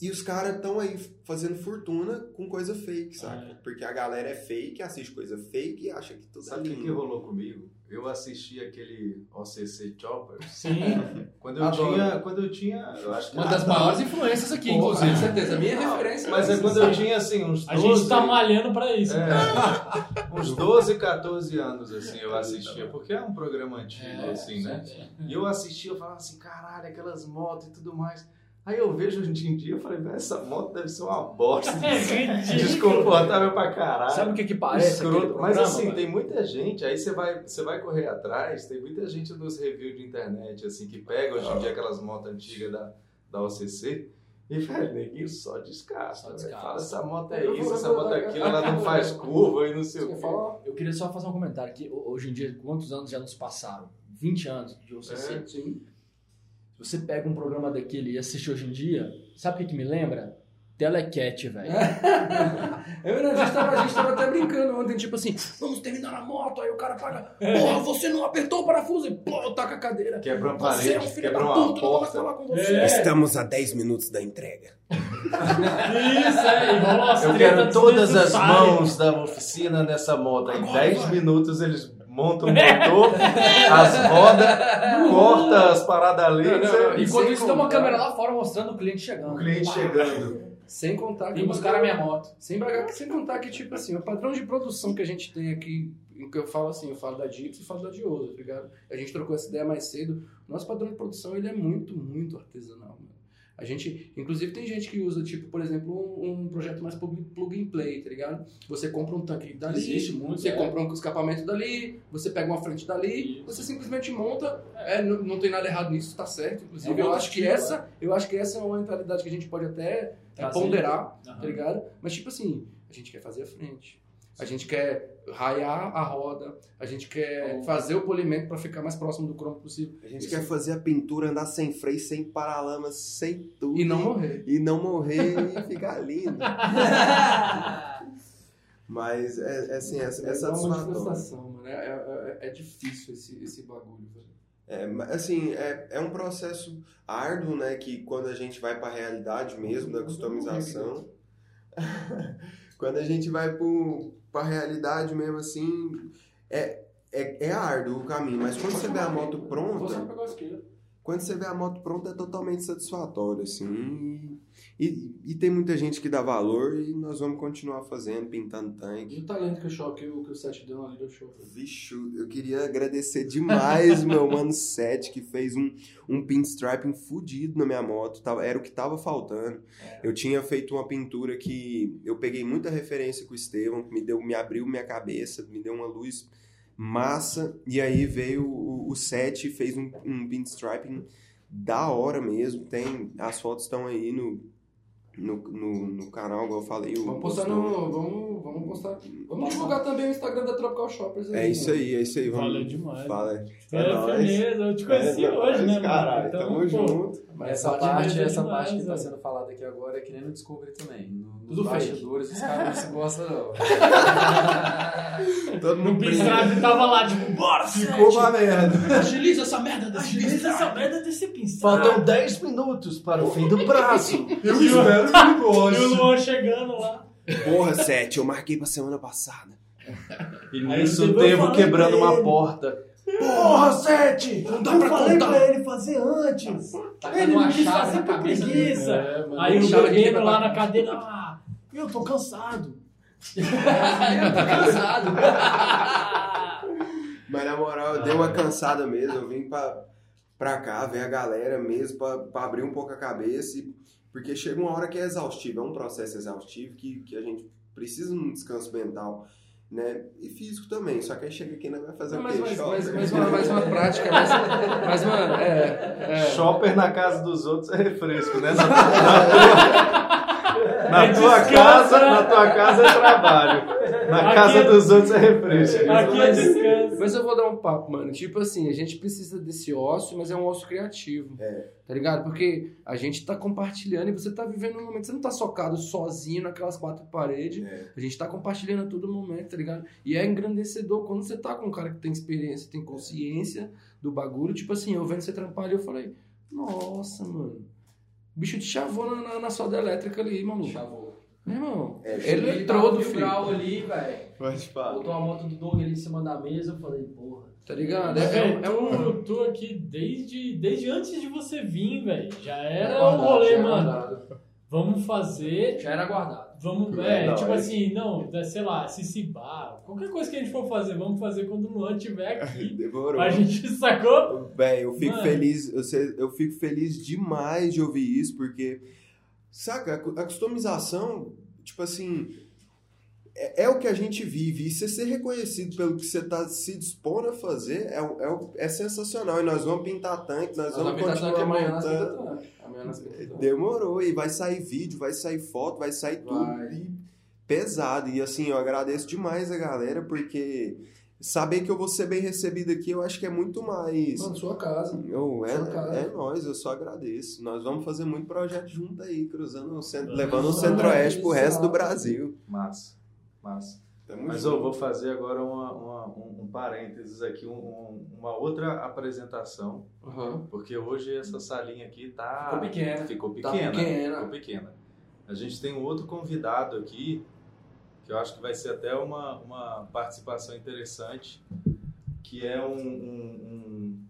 e os caras estão aí fazendo fortuna com coisa fake, sabe? É. Porque a galera é fake, assiste coisa fake e acha que tudo Sabe é o que, rolou comigo? Eu assisti aquele OCC Chopper Sim. quando eu Adoro. tinha, quando eu tinha, eu acho que Uma das maiores influências aqui, inclusive, com certeza. Minha Não, referência. Mas é quando eu tinha assim uns 12, A gente tá malhando pra isso. É. cara. uns 12, 14 anos assim eu assistia, porque é um programa antigo É, assim, né? sim. E eu assistia, eu falava assim, caralho, aquelas motos e tudo mais. Aí eu vejo hoje em dia, eu falei, "Velho, essa moto deve ser uma bosta. É ridículo. Desconfortável pra caralho. Sabe o que que parece Mas programa, assim, velho? tem muita gente, aí você vai, você vai correr atrás, tem muita gente nos reviews de internet, assim, que pega hoje em dia aquelas motos antigas da, da OCC e, velho, neguinho só descasca. Só velho. descasca. Fala, essa moto é Eu isso, essa moto é aquilo, ela não faz curva e não sei o quê. Eu queria só fazer um comentário aqui. Ho- Hoje em dia, quantos anos já nos passaram? 20 anos de OCC. É. Sim. Você pega um programa daquele e assiste hoje em dia, sabe o que, que me lembra? Telecat, velho. Eu, não, a, gente tava, a gente tava até brincando ontem, tipo assim, vamos terminar a moto, aí o cara paga, porra, você não apertou o parafuso e pô, taca a cadeira. Quebra uma Você é um parede, filho da quebra puta, uma não falar com você. É. Estamos a 10 minutos da entrega. Isso, é. Umas Eu quero todas as mãos da oficina nessa moto. Em 10 minutos eles montam o motor, as rodas, corta as paradas ali. Não, não, não, Enquanto isso, tem uma câmera lá fora mostrando o cliente chegando. o cliente chegando. Sem contar que. Vim buscar a minha moto. Sem, sem contar que, tipo assim, o padrão de produção que a gente tem aqui, em que eu falo assim, eu falo da Dips e falo da Dioso, tá ligado? A gente trocou essa ideia mais cedo. Nosso padrão de produção, ele é muito, muito artesanal, mano. A gente, inclusive, tem gente que usa, tipo, por exemplo, um, um projeto mais plug, and play, tá ligado? Você compra um tanque dali, Existe muito, você é. compra um escapamento dali, você pega uma frente dali, Isso. você simplesmente monta. É, não, não tem nada errado nisso, tá certo. Inclusive, É eu acho que essa, eu acho que essa é uma mentalidade que a gente pode até é, Trazer. ponderar, tá ligado? Mas tipo assim, a gente quer fazer a frente. A gente quer raiar a roda, a gente quer fazer o polimento para ficar mais próximo do cromo possível A gente Isso. quer fazer a pintura andar sem freio, sem paralamas, sem tudo. e não morrer. E não morrer e ficar lindo. Mas, é, é assim, é, é É satisfatório. mano. É, é- é- difícil esse, esse bagulho, velho. É, assim, é, é um processo árduo, né? Que quando a gente vai para a realidade mesmo da customização, quando a gente vai para a realidade mesmo, assim, é, é, é árduo o caminho. Mas quando você vê a moto pronta, quando você vê a moto pronta é totalmente satisfatório, assim. E, e tem muita gente que dá valor e nós vamos continuar fazendo, pintando tanque. E o talento que o show, que o, que o set deu ali deu show. Vixe, eu queria agradecer demais meu mano Sete, que fez um, um pinstriping fudido na minha moto. Tava, era o que tava faltando. Eu tinha feito uma pintura que eu peguei muita referência com o Estevão, que me, deu, me abriu minha cabeça, me deu uma luz massa. E aí veio o, o Sete e fez um, um pinstriping da hora mesmo. Tem, as fotos estão aí no, no, no, no canal, igual eu falei. o- Vamos postar no. Vamos, vamos postar. Vamos divulgar também o Instagram da Tropical Shoppers. É isso aí, é isso aí. Vamos, Valeu demais. Fala. É, nóis. firmeza, eu te conheci É hoje, né, mano? Caralho, Então, tamo pô, junto. Mas essa parte, essa demais, parte que tá sendo falada aqui agora é que nem no Discovery também. No, nos Tudo fake. bastidores os caras não se gostam, não. Todo mundo briga. pinstrap tava lá, tipo, bora, Ficou sete. uma merda. Agiliza essa merda desse Agiliza essa merda desse pinstrap. Faltam 10 minutos para o fim do prazo. Eu E o- espero que E o goste. Luan chegando lá. Porra, Sete, eu marquei pra semana passada. E nisso falando quebrando uma ele. porta. Porra, Sete! Não dá pra falei contar. pra ele fazer antes. Ele uma não quis fazer por preguiça. É, mano, Aí o quebra- lá na cadeira, ah, eu tô cansado. Eu tô cansado. Mas na moral, eu dei uma cansada mesmo. Eu vim pra, pra cá ver a galera mesmo, pra, pra abrir um pouco a cabeça. e- porque chega uma hora que é exaustivo, é um processo exaustivo que, que a gente precisa de um descanso mental. Né? E físico também, só que aí chega aqui não vai fazer Não, o mas, quê? mas, mas, mas, uma, mas uma prática, mas, mas mano, é. é. Shopper na casa dos outros é refresco, né? Na, na- na É tua descanso, casa, né? na tua casa é trabalho. Na Aqui casa é- dos outros é refresco. Aqui é descanso. Mas eu vou dar um papo, mano. Tipo assim, a gente precisa desse ócio, mas é um ócio criativo. É. Tá ligado? Porque a gente tá compartilhando e você tá vivendo um momento. Você não tá socado sozinho naquelas quatro paredes. É. A gente tá compartilhando a todo momento, tá ligado? E é engrandecedor quando você tá com um cara que tem experiência, tem consciência do bagulho. Tipo assim, eu vendo você trampar ali, eu falei, nossa, mano. O bicho te chavou na, na, na solda elétrica ali, mano. Chavou. Meu irmão, É, ele Ele entrou do filho. ali, velho. Botou a moto do Doug ali em cima da mesa. Eu falei, porra. Tá ligado? É, Velho, é, é um. eu tô aqui desde, desde antes de você vir, velho. Já era o Guardado, rolê, já era mano. guardado. Vamos fazer. Já era guardado. Vamos, É é, nóis. tipo assim, não, é, sei lá, se cibar, qualquer coisa que a gente for fazer, vamos fazer quando o Luan estiver aqui. Demorou. a gente sacou? Véi, eu fico Mano. feliz, eu, sei- eu fico feliz demais de ouvir isso, porque, saca, a customização, tipo assim, é, é o que a gente vive, e você ser reconhecido pelo que você tá se dispondo a fazer é, é, é sensacional, e nós vamos pintar tanque, nós, Nós vamos continuar montando. Demorou, e vai sair vídeo, vai sair foto, vai sair tudo Vai. e pesado. E assim, eu agradeço demais a galera, porque saber que eu vou ser bem recebido aqui, eu acho que é muito mais. Mano, sua casa. Eu, Sua casa. é, é nós, eu só agradeço. Nós vamos fazer muito projeto junto aí, cruzando o centro, levando o centro-oeste pro é resto do. Brasil. Massa, Mas junto. eu vou fazer agora uma, uma- um, um parênteses aqui, um- um- uma outra apresentação, Aham. porque hoje essa salinha aqui tá... Ficou pequena. Ficou Tá pequena. pequena. Ficou pequena. A gente tem um outro convidado aqui, que eu acho que vai ser até uma, uma participação interessante, que é um, um,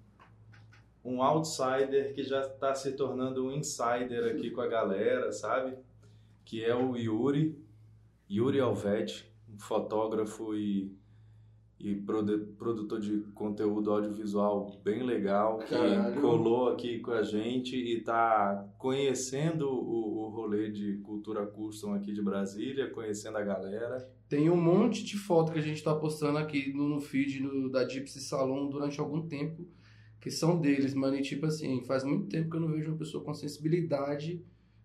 um, um outsider que já está se tornando um insider aqui com a galera, sabe? Que é o Yuri, Yuri Alvete, um fotógrafo e, e produ- produtor de conteúdo audiovisual bem legal, que Caralho. colou aqui com a gente e está conhecendo o, o rolê de cultura custom aqui de Brasília, conhecendo a galera. Tem um monte de foto que a gente tá postando aqui no, no feed no- da Gypsy Salon durante algum tempo, que são deles, mano. E tipo assim, faz muito tempo que eu não vejo uma pessoa com sensibilidade,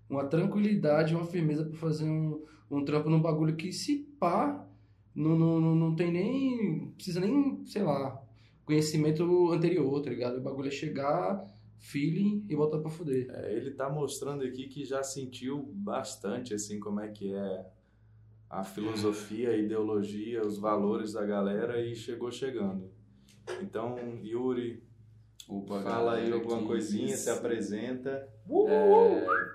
uma tranquilidade, uma firmeza pra fazer um, um trampo num bagulho que se pá, não, não, não, não tem nem. precisa nem, sei lá, conhecimento anterior, tá ligado? O bagulho é chegar, feeling e botar pra fuder. É, ele está mostrando aqui que já sentiu bastante assim como é que é a filosofia, a ideologia, os valores da galera e chegou chegando. Então, Yuri, Opa, fala aí galera, alguma coisinha, isso. se apresenta. É,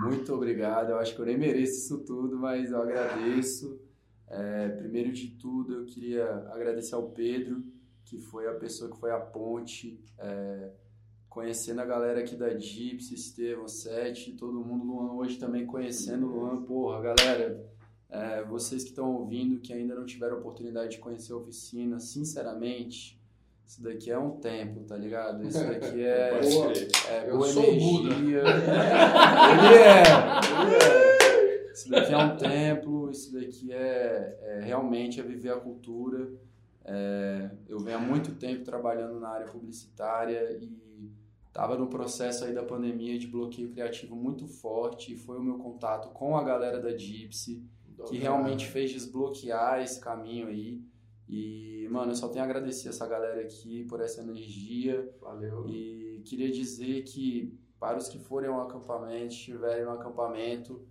muito obrigado. Eu acho que eu nem mereço isso tudo, mas eu agradeço. É, primeiro de tudo, eu queria agradecer ao Pedro, que foi a pessoa que foi a ponte, é, conhecendo a galera aqui da Gypsy, Estevão, Sete, todo mundo, Luan hoje também conhecendo o Luan. Porra, galera, é, vocês que estão ouvindo, que ainda não tiveram oportunidade de conhecer a oficina, sinceramente, isso daqui é um templo, tá ligado? Isso daqui é. É, Eu boa sou o Buda. energia. ele é, ele é. Isso daqui é um templo, isso daqui é, é realmente é viver a cultura. É, eu venho há muito tempo trabalhando na área publicitária e Tava no processo aí da pandemia de bloqueio criativo muito forte e foi o meu contato com a galera da Gypsy que realmente fez desbloquear esse caminho aí. E, mano, eu só tenho a agradecer essa galera aqui por essa energia. Valeu. E queria dizer que para os que forem ao acampamento, estiverem no acampamento,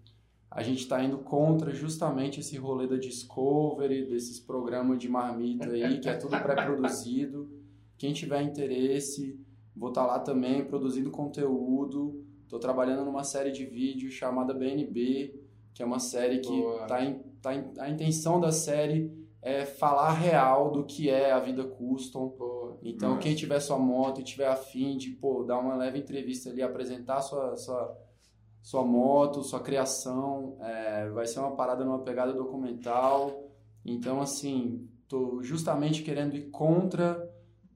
a gente está indo contra justamente esse rolê da Discovery, desses programas de marmita aí, que é tudo pré-produzido. Quem tiver interesse, vou estar lá também produzindo conteúdo. Estou trabalhando numa série de vídeos chamada BNB, que é uma série que Boa. tá em, tá em, a intenção da série é falar real do que é a vida custom. Pô, Então, quem tiver sua moto e tiver afim de, pô, dar uma leve entrevista ali, apresentar sua, sua, sua moto, sua criação, é, vai ser uma parada numa pegada documental. Então, assim, tô justamente querendo ir contra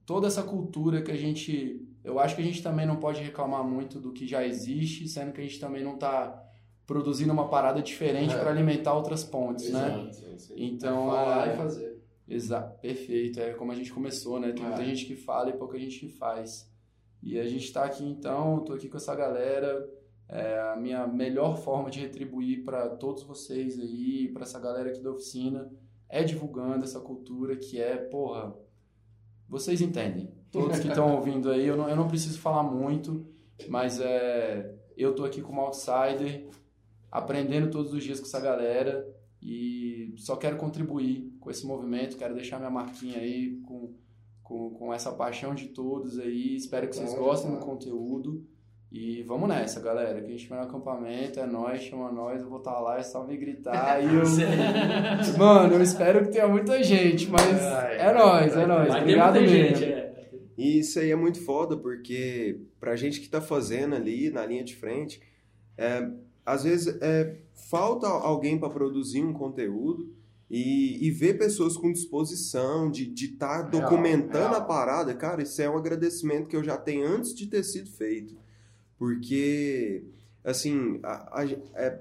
toda essa cultura que a gente... Eu acho que a gente também não pode reclamar muito do que já existe, sendo que a gente também não tá produzindo uma parada diferente É. para alimentar outras pontes, né? sim, sim. Então, Falar é- e fazer. Exato, perfeito. É como a gente começou, né? Tem muita É. gente que fala e pouca gente que faz. E a gente tá aqui então, tô aqui com essa galera. É a minha melhor forma de retribuir para todos vocês aí, para essa galera aqui da oficina, é divulgando essa cultura que é, porra, vocês entendem. Todos que estão ouvindo aí, eu não, eu não preciso falar muito, mas é, eu tô aqui como outsider, aprendendo todos os dias com essa galera e só quero contribuir com esse movimento, quero deixar minha marquinha aí com, com, com essa paixão de todos aí. Espero que vocês gostem do conteúdo. E vamos nessa, galera. Que a gente vai no acampamento, é nós, chama nós, eu vou estar lá, é só me gritar. e eu... Mano, eu espero que tenha muita gente, mas é nóis, é ter Obrigado muita mesmo. gente, é. E isso aí é muito foda, porque pra gente que tá fazendo ali na linha de frente, é, às vezes é, falta alguém para produzir um conteúdo e, e ver pessoas com disposição de estar tá Real, documentando real. a parada, cara, isso é um agradecimento que eu já tenho antes de ter sido feito. Porque, assim, a, a- é,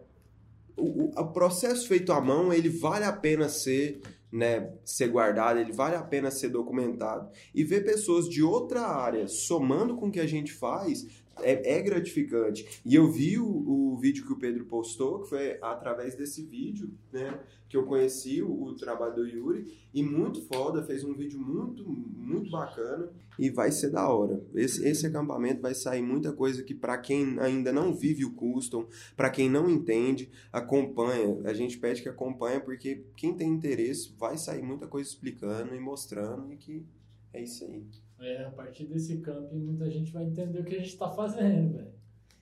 o, o- o processo feito à mão, ele vale a pena ser, né, ser guardado, ele vale a pena ser documentado. E ver pessoas de outra área somando com o que a gente faz é, é gratificante. E eu vi o, o vídeo que o Pedro postou, que foi através desse vídeo, né, que eu conheci o, o trabalho do Yuri, e muito foda, fez um vídeo muito, muito bacana, e vai ser da hora. Esse, esse acampamento vai sair muita coisa que para quem ainda não vive o custom, para quem não entende, acompanha. A gente pede que acompanha, porque quem tem interesse vai sair muita coisa explicando e mostrando, e que é isso aí. É, a partir desse camping muita gente vai entender o que a gente tá fazendo, velho.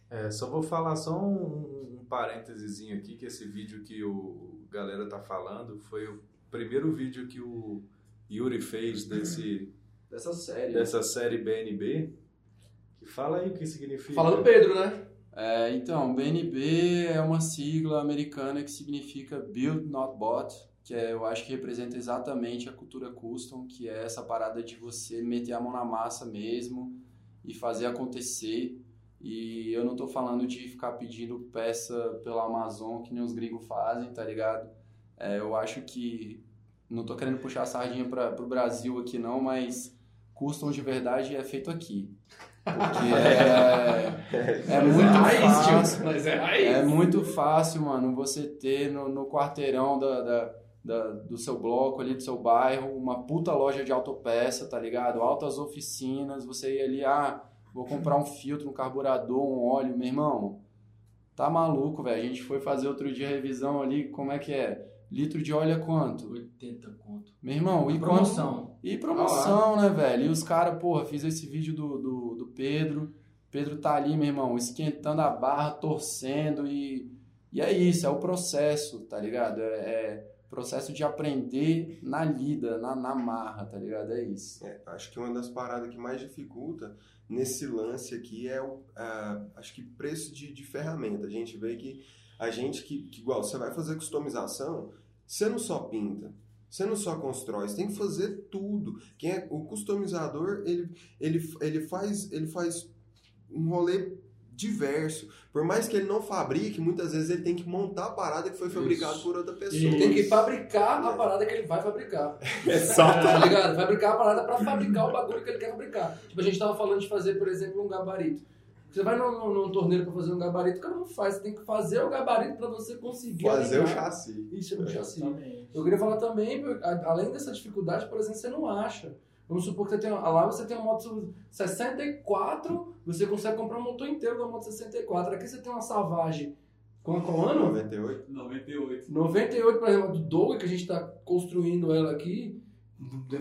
É, só vou falar só um, um parênteses aqui, que esse vídeo que o galera tá falando foi o primeiro vídeo que o Yuri fez desse, Dessa série. dessa série BNB. Que fala aí o que significa. Fala do Pedro, né? É, então, BNB é uma sigla americana que significa Build Not Bought, que é, eu acho que representa exatamente a cultura custom, que é essa parada de você meter a mão na massa mesmo e fazer acontecer. E eu não tô falando de ficar pedindo peça pela Amazon, que nem os gringos fazem, tá ligado? É, eu acho que. Não tô querendo puxar a sardinha para pro Brasil aqui não, mas custom de verdade é feito aqui. Porque é, é Mas muito raiz, fácil. é. É muito fácil, mano, você ter no, no quarteirão da, da, da- do seu bloco ali, do seu bairro, uma puta loja de autopeça, tá ligado? Altas oficinas, você ir ali, ah, vou comprar um filtro, um carburador, um óleo, meu irmão, tá maluco, velho. A gente foi fazer outro dia a revisão ali, como é que é? Litro de óleo é quanto? 80 conto. Meu irmão, e quanto? Promoção. E promoção, né, velho? E os caras, porra, fiz esse vídeo do, do, do Pedro. Pedro tá ali, meu irmão, esquentando a barra, torcendo e. E é isso, é o processo, tá ligado? É, é processo de aprender na lida, na, na marra, tá ligado? É isso. É, acho que uma das paradas que mais dificulta nesse lance aqui é o acho que preço de, de ferramenta. A gente vê que a gente que, que, igual, você vai fazer customização, você não só pinta, você não só constrói, você tem que fazer tudo. Quem é o customizador, ele, ele, ele faz ele faz um rolê diverso. Por mais que ele não fabrique, muitas vezes ele tem que montar a parada que foi fabricada por outra pessoa. Isso. Tem que fabricar a parada que ele vai fabricar. Exato. Tá ligado? Fabricar a parada pra fabricar o bagulho que ele quer fabricar. Tipo, a gente tava falando de fazer, por exemplo, um gabarito. Você vai num, num, num torneiro pra fazer um gabarito, o cara não faz. Você tem que fazer o gabarito pra você conseguir Fazer o alinhar. chassi. Isso, é um chassi. Exatamente. Eu queria falar também, além dessa dificuldade, por exemplo, você não acha. Vamos supor que você tem, lá você tem uma moto 64, você consegue comprar um motor inteiro da moto 64. Aqui você tem uma Savage com qual ano? 98. 98. 98, por exemplo, do Doug, que a gente está construindo ela aqui,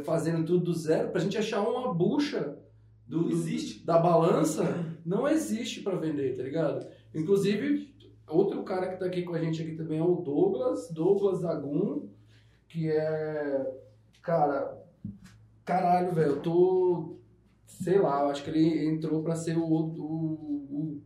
fazendo tudo do zero, pra gente achar uma bucha do, do- existe. da balança, não existe pra vender, tá ligado? Inclusive, outro cara que tá aqui com a gente aqui também é o Douglas, Douglas Agum, que é, cara, caralho, velho, eu tô, sei lá, eu acho que ele entrou pra ser o, o, o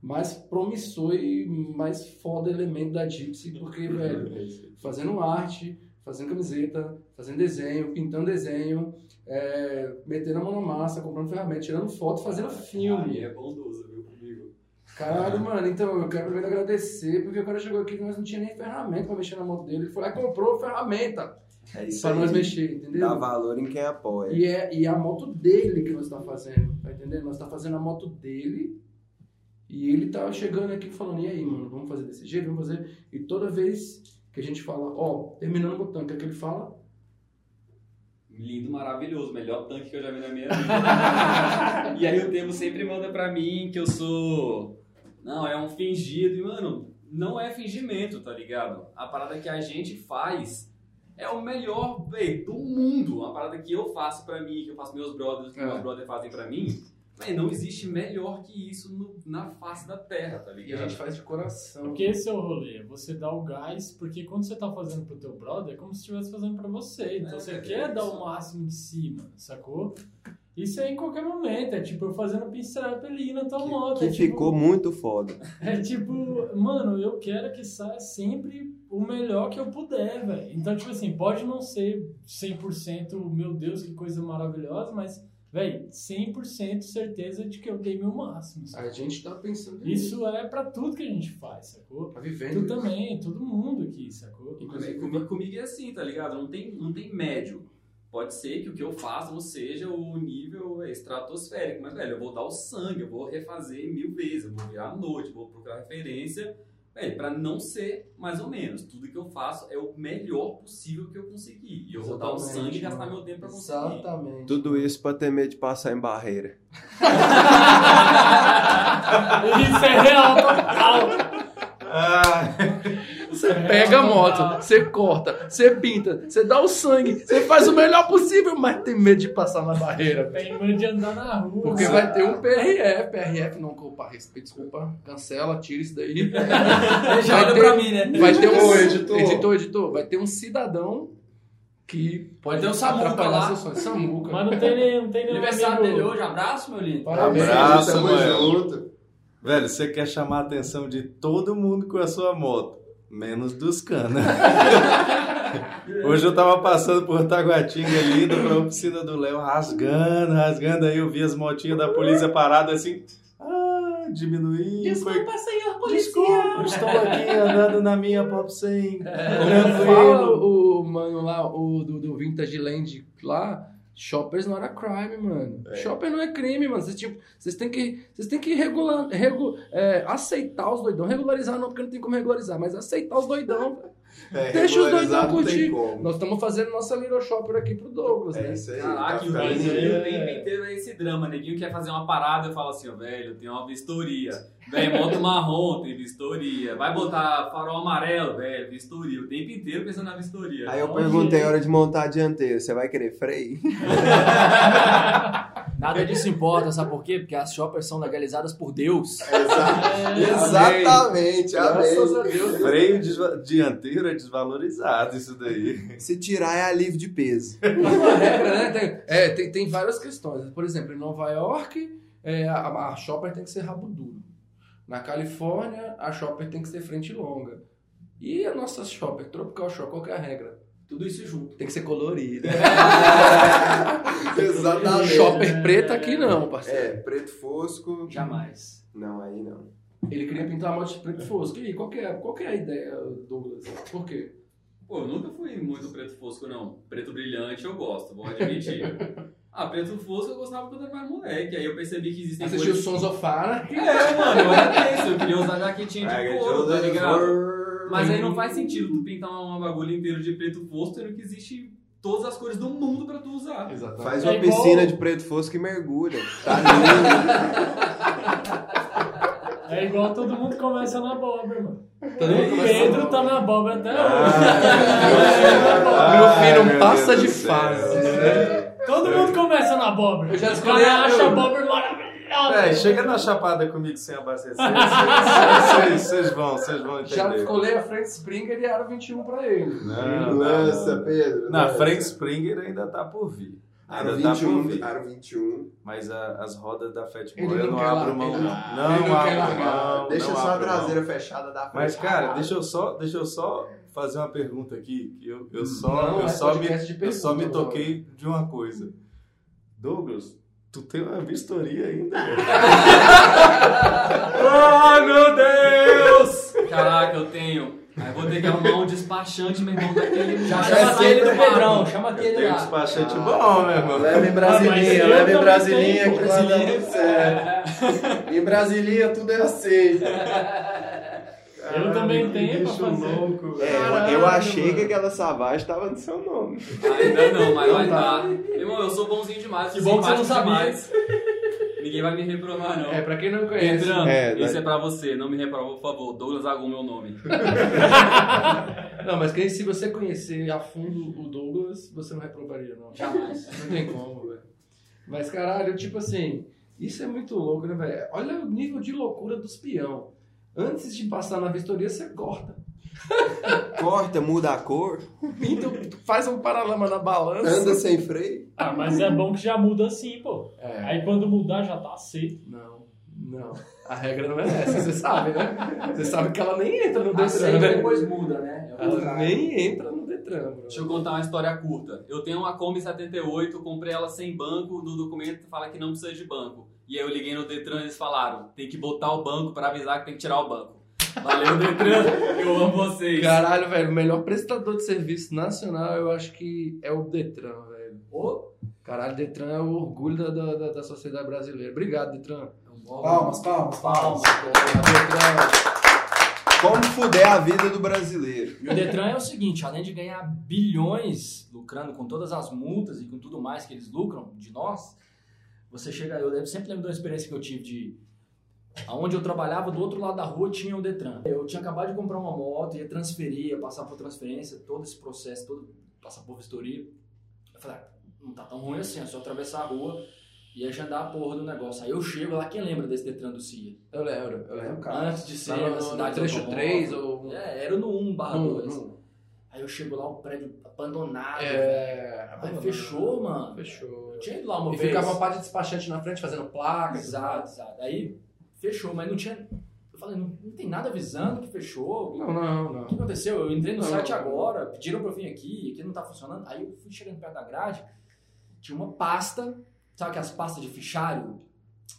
mais promissor e mais foda elemento da Gypsy, porque, velho, fazendo arte, fazendo camiseta, fazendo desenho, pintando desenho, é, metendo a mão na massa, comprando ferramenta, tirando foto, fazendo filme. é bondoso, viu, comigo. Caralho, mano, então eu quero primeiro agradecer, porque o cara chegou aqui e nós não tinha nem ferramenta pra mexer na moto dele. Ele foi lá e comprou ferramenta É isso pra aí. nós mexer, entendeu? Dá valor em quem apoia. E é, e é a moto dele que nós estamos fazendo, tá entendendo? Nós estamos fazendo a moto dele e ele tá chegando aqui falando, e aí, mano, vamos fazer desse jeito, vamos fazer. E toda vez que a gente fala, ó, terminando o tanque, o que ele fala? Lindo, maravilhoso, melhor tanque que eu já vi na minha vida. e aí o tempo sempre manda pra mim que eu sou. Não, é um fingido. E, mano, não é fingimento, tá ligado? A parada que a gente faz é o melhor, véi, do mundo. A parada que eu faço pra mim, que eu faço meus brothers, que É. meus brothers fazem pra mim. véi, não existe melhor que isso no- na face da terra, tá E a ligado? gente faz de coração. Porque esse é o rolê, você dá o gás, porque quando você tá fazendo pro teu brother, é como se estivesse fazendo pra você. Então É, você é quer isso. dar o máximo de cima, sacou? Isso é em qualquer momento, é tipo eu fazendo pinstrap ali na tua moto. Que é tipo, ficou muito foda. É tipo, mano, eu quero que saia sempre o melhor que eu puder, velho. Então, tipo assim, pode não ser 100%, meu Deus, que coisa maravilhosa, mas, velho, 100% certeza de que eu dei meu máximo. sabe? A gente tá pensando nisso. Isso é pra tudo que a gente faz, sacou? Tá Tu vivendo. também, todo mundo aqui, sacou? Inclusive, comigo, comigo é assim, tá ligado? Não tem, não tem médio. Pode ser que o que eu faço não seja o nível estratosférico, mas, velho, eu vou dar o sangue, eu vou refazer mil vezes, eu vou virar à noite, vou procurar referência, velho, pra não ser mais ou menos. Tudo que eu faço é o melhor possível que eu conseguir. E eu vou dar o sangue e gastar meu tempo pra conseguir. Exatamente. Tudo isso pra ter medo de passar em barreira. Isso é real total. Você pega a moto, você corta, você pinta, você dá o sangue, você faz o melhor possível, mas tem medo de passar na barreira. Tem medo de andar na rua. Porque vai ter um PRF, PRF não, opa, respeito, desculpa, cancela, tira isso daí. Já Vai olha ter- pra mim, né? Vai ter um editor. editor, editor, vai ter um cidadão que pode ter um Samuca atrapalhar lá. Samuca. Mas não tem nem, não tem nenhum Aniversário dele hoje, abraço, meu lindo. Parabéns. Abraço, Tamo mano. junto. Velho, você quer chamar a atenção de todo mundo com a sua moto, menos dos canas. Hoje eu tava passando por Taguatinga ali, indo pra oficina do Léo, rasgando, rasgando, aí eu vi as motinhas da polícia paradas assim, ah, diminuindo, foi... senhor Desculpa, estou aqui andando na minha Pop 100, Fala tranquilo. o mano lá, o do, do Vintage Land lá, shoppers não era crime, mano. Shopper não é crime, mano. Vocês, tipo, têm que, vocês têm que regular, regu, é, aceitar os doidão. Regularizar não, porque não tem como regularizar, mas aceitar os doidão. É, Deixa os doidão tem curtir. Nós estamos fazendo nossa Little Shopper aqui pro Douglas, É né? isso aí. Caraca, tá o ficando Brasil é- o tempo inteiro é esse drama. Neguinho quer fazer uma parada, eu falo assim, ó, velho, tem uma vistoria. Velho, moto marrom, tem vistoria. Vai botar farol amarelo, velho, vistoria. O tempo inteiro pensando na vistoria. Aí eu perguntei a hora de montar a dianteira, você vai querer freio? Nada disso importa, sabe por quê? Porque as shoppers são legalizadas por Deus. Exatamente, Graças a. Deus. Freio desva- dianteiro é desvalorizado isso daí. Se tirar é alívio de peso. uma regra, né? Tem, é, tem, tem várias questões. Por exemplo, em Nova York, é, a, a shopper tem que ser rabo duro. Na Califórnia, a shopper tem que ser frente longa. E a nossa shopper, Tropical Shop, qual que é a regra? Tudo isso junto. Tem que ser colorida. Exatamente. Shopper preta aqui não, parceiro. É, preto fosco. Jamais. Não, aí não. Ele queria pintar a moto de preto fosco. E aí, qual que é, qual que é a ideia, Douglas? Por quê? Pô, eu nunca fui muito preto fosco, não. Preto brilhante eu gosto, vou admitir. ah, preto fosco eu gostava quando eu era mais moleque. Aí eu percebi que existem Assistiu o coisas... Sons of Anarchy? É, mano, eu era desse. Eu queria usar jaquetinha de couro, tá ligado? Mas aí não faz sentido tu pintar uma bagulho inteiro de preto fosco, tendo que existe todas as cores do mundo pra tu usar. Exatamente. Faz É uma igual- piscina de preto fosco e mergulha. Tá lindo. É igual todo mundo começa na abóbora, mano. Todo mundo O começa Pedro tá na abóbora até Ah, hoje. Meu filho não meu passa Deus de do céu. fase? Todo mundo começa na abóbora. Eu já escolhi caras a- acham a eu- abóbora. É, chega na chapada comigo sem abastecer. Vocês- vão, vocês vão Já entender. escolhi a Frank Springer e Aro 21 pra ele. Não, Lança, não. Pedro. Na. Frank Springer ainda tá por vir. Aro Ainda tá por 21, vir. Aro 21. Mas a- as rodas da Fat Ele Boy eu não abro mão, não. não- Não, abro mão, Deixa não só a abro mão. traseira fechada da frente. Mas, cara, deixa eu só, deixa eu só fazer uma pergunta aqui. Que eu, eu só, Não, eu é só, me, eu só me toquei de uma coisa. Douglas, tu tem uma vistoria ainda? Ai, meu Deus! Caraca, eu tenho. Aí eu vou ter que arrumar um despachante, meu irmão, daquele. Já chama aquele do. Pedrão, chama aquele tenho um lá. despachante bom, meu irmão. Leva em Ah, Brasilinha, eu leva em Brasilinha que Brasilinha. tudo certo. Em Brasilinha tudo é aceito. Eu também tenho pra fazer. louco, É, eu- achei mano. que aquela savagem tava no seu nome. Ainda não, mas vai Não tá. estar. Irmão, eu sou bonzinho demais. Que bom que você não sabia. demais. Ninguém vai me reprovar, não. É, pra quem não conhece. Entrando, É, né? é pra você, não me reprova, por favor. Douglas Agum, meu nome. Não, mas quem, se você conhecer a fundo o Douglas, você não reprovaria, não. Jamais. Não tem como, velho. Mas, caralho, tipo assim, isso é muito louco, né, velho? Olha o nível de loucura dos peão. Antes de passar na vistoria, você corta. Corta, muda a cor, Pinta, faz um paralama na balança. anda sem freio. Ah, mas é bom que já muda assim, pô. É. Aí quando mudar já tá aceito. Não, não. A regra não é essa, você sabe, né? Você sabe que ela nem entra no Detran, né? e depois muda, né? É Ela nem entra no Detran, bro. Deixa eu contar uma história curta. Eu tenho uma Kombi 78, comprei ela sem banco, no documento fala que não precisa de banco. E aí eu liguei no Detran e eles falaram, tem que botar o banco pra avisar que tem que tirar o banco. Valeu, Detran, eu amo vocês. Caralho, velho, o melhor prestador de serviço nacional eu acho que é o Detran, velho. Ô, Caralho, Detran é o orgulho da, da, da- da sociedade brasileira. Obrigado, Detran. Palmas, palmas, palmas. Detran. Como fuder a vida do brasileiro. E o Detran é o seguinte, além de ganhar bilhões lucrando com todas as multas e com tudo mais que eles lucram de nós, você chega, eu sempre lembro de uma experiência que eu tive de aonde eu trabalhava, do outro lado da rua tinha o Detran. Eu tinha acabado de comprar uma moto, ia transferir, ia passar por transferência, todo esse processo, todo passar por vistoria. Eu falei, ah, não tá tão ruim assim, é só atravessar a rua e agendar a porra do negócio. Aí eu chego lá, quem lembra desse Detran do CIA? Eu lembro, eu lembro, cara. Antes de ser na cidade trecho automóvel. 3 ou- É, era no 1 barra Não, 2. não. Aí eu chego lá, o prédio abandonado. É. Aí fechou, mano. Fechou. Eu tinha ido lá uma E vez. ficava uma parte de despachante na frente fazendo placa. Exato, exato. Aí fechou, mas não tinha. Eu falei, não, não tem nada avisando que fechou. Não, não, O não. que aconteceu? Eu entrei no Não, site não. agora, pediram pra eu vir aqui, aqui não tá funcionando. Aí eu fui chegando perto da grade, tinha uma pasta, sabe aquelas pastas de fichário?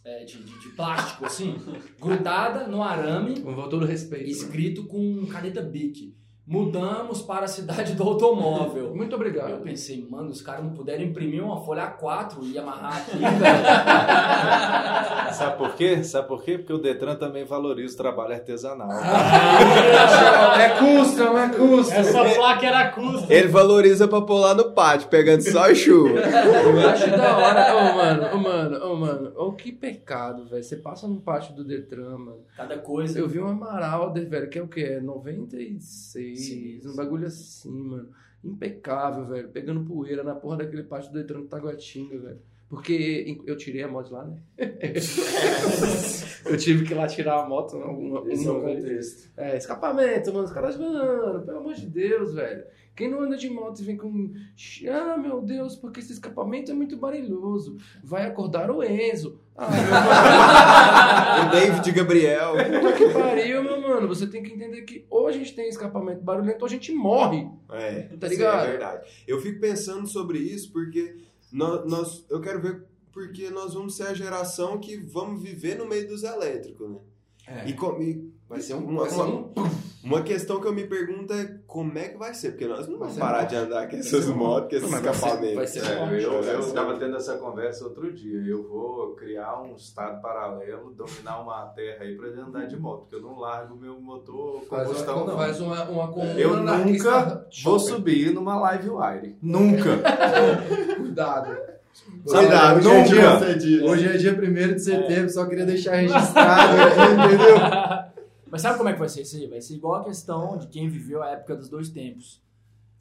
É, de, de- de plástico, assim, grudada no arame, Com todo respeito. escrito com caneta Bic. Mudamos para a cidade do automóvel. Muito Eu obrigado. pensei, mano, os caras não puderam imprimir uma folha A4 e amarrar aqui, velho. Sabe por quê? Sabe por quê? Porque o Detran também valoriza o trabalho artesanal. É custom, é custom. Essa placa era custo. Ele valoriza pra lá no pátio, pegando só chuva. Eu acho da hora. Ô, mano, ô, mano, ô, mano. Ô, que pecado, velho. Você passa no pátio do Detran, mano. Cada coisa. Eu vi uma Marauder, velho, que é o quê? É 96. Sim, um bagulho assim, mano. Impecável, velho. Pegando poeira na porra daquele pátio do Detran do Taguatinga, velho. Porque eu tirei a moto lá, né? eu tive que ir lá tirar a moto uma, uma, Esse é o contexto. É, escapamento, mano. Os caras, mano, pelo amor de Deus, velho. Quem não anda de moto e vem com. Ah, meu Deus, porque esse escapamento é muito barulhoso. Vai acordar o Enzo. Ah, o David Gabriel. puta que pariu, meu mano. Você tem que entender que ou a gente tem escapamento barulhento ou a gente morre. É, Tá ligado? É verdade. Eu fico pensando sobre isso porque nós, nós- eu quero ver porque nós vamos ser a geração que vamos viver no meio dos elétricos, né? É. E, co- e Vai ser um. uma, Vai ser uma- um. uma questão que eu me pergunto é como é que vai ser, porque nós não vamos parar morte. de andar com essas motos, com esses mas vai ser- escapamentos. vai ser É, eu, estava tendo essa conversa outro dia. Eu vou criar um estado paralelo, dominar uma terra aí pra andar de moto, porque eu não largo meu motor Faz combustão, uma, não. faz uma, uma Eu nunca vou subir numa live wire. Nunca. Cuidado. Cuidado, Nunca. hoje é dia. Hoje é dia 1 de setembro, só queria deixar registrado aqui, entendeu? Mas sabe como é que vai ser isso aí? Vai ser igual a questão de quem viveu a época dos dois tempos.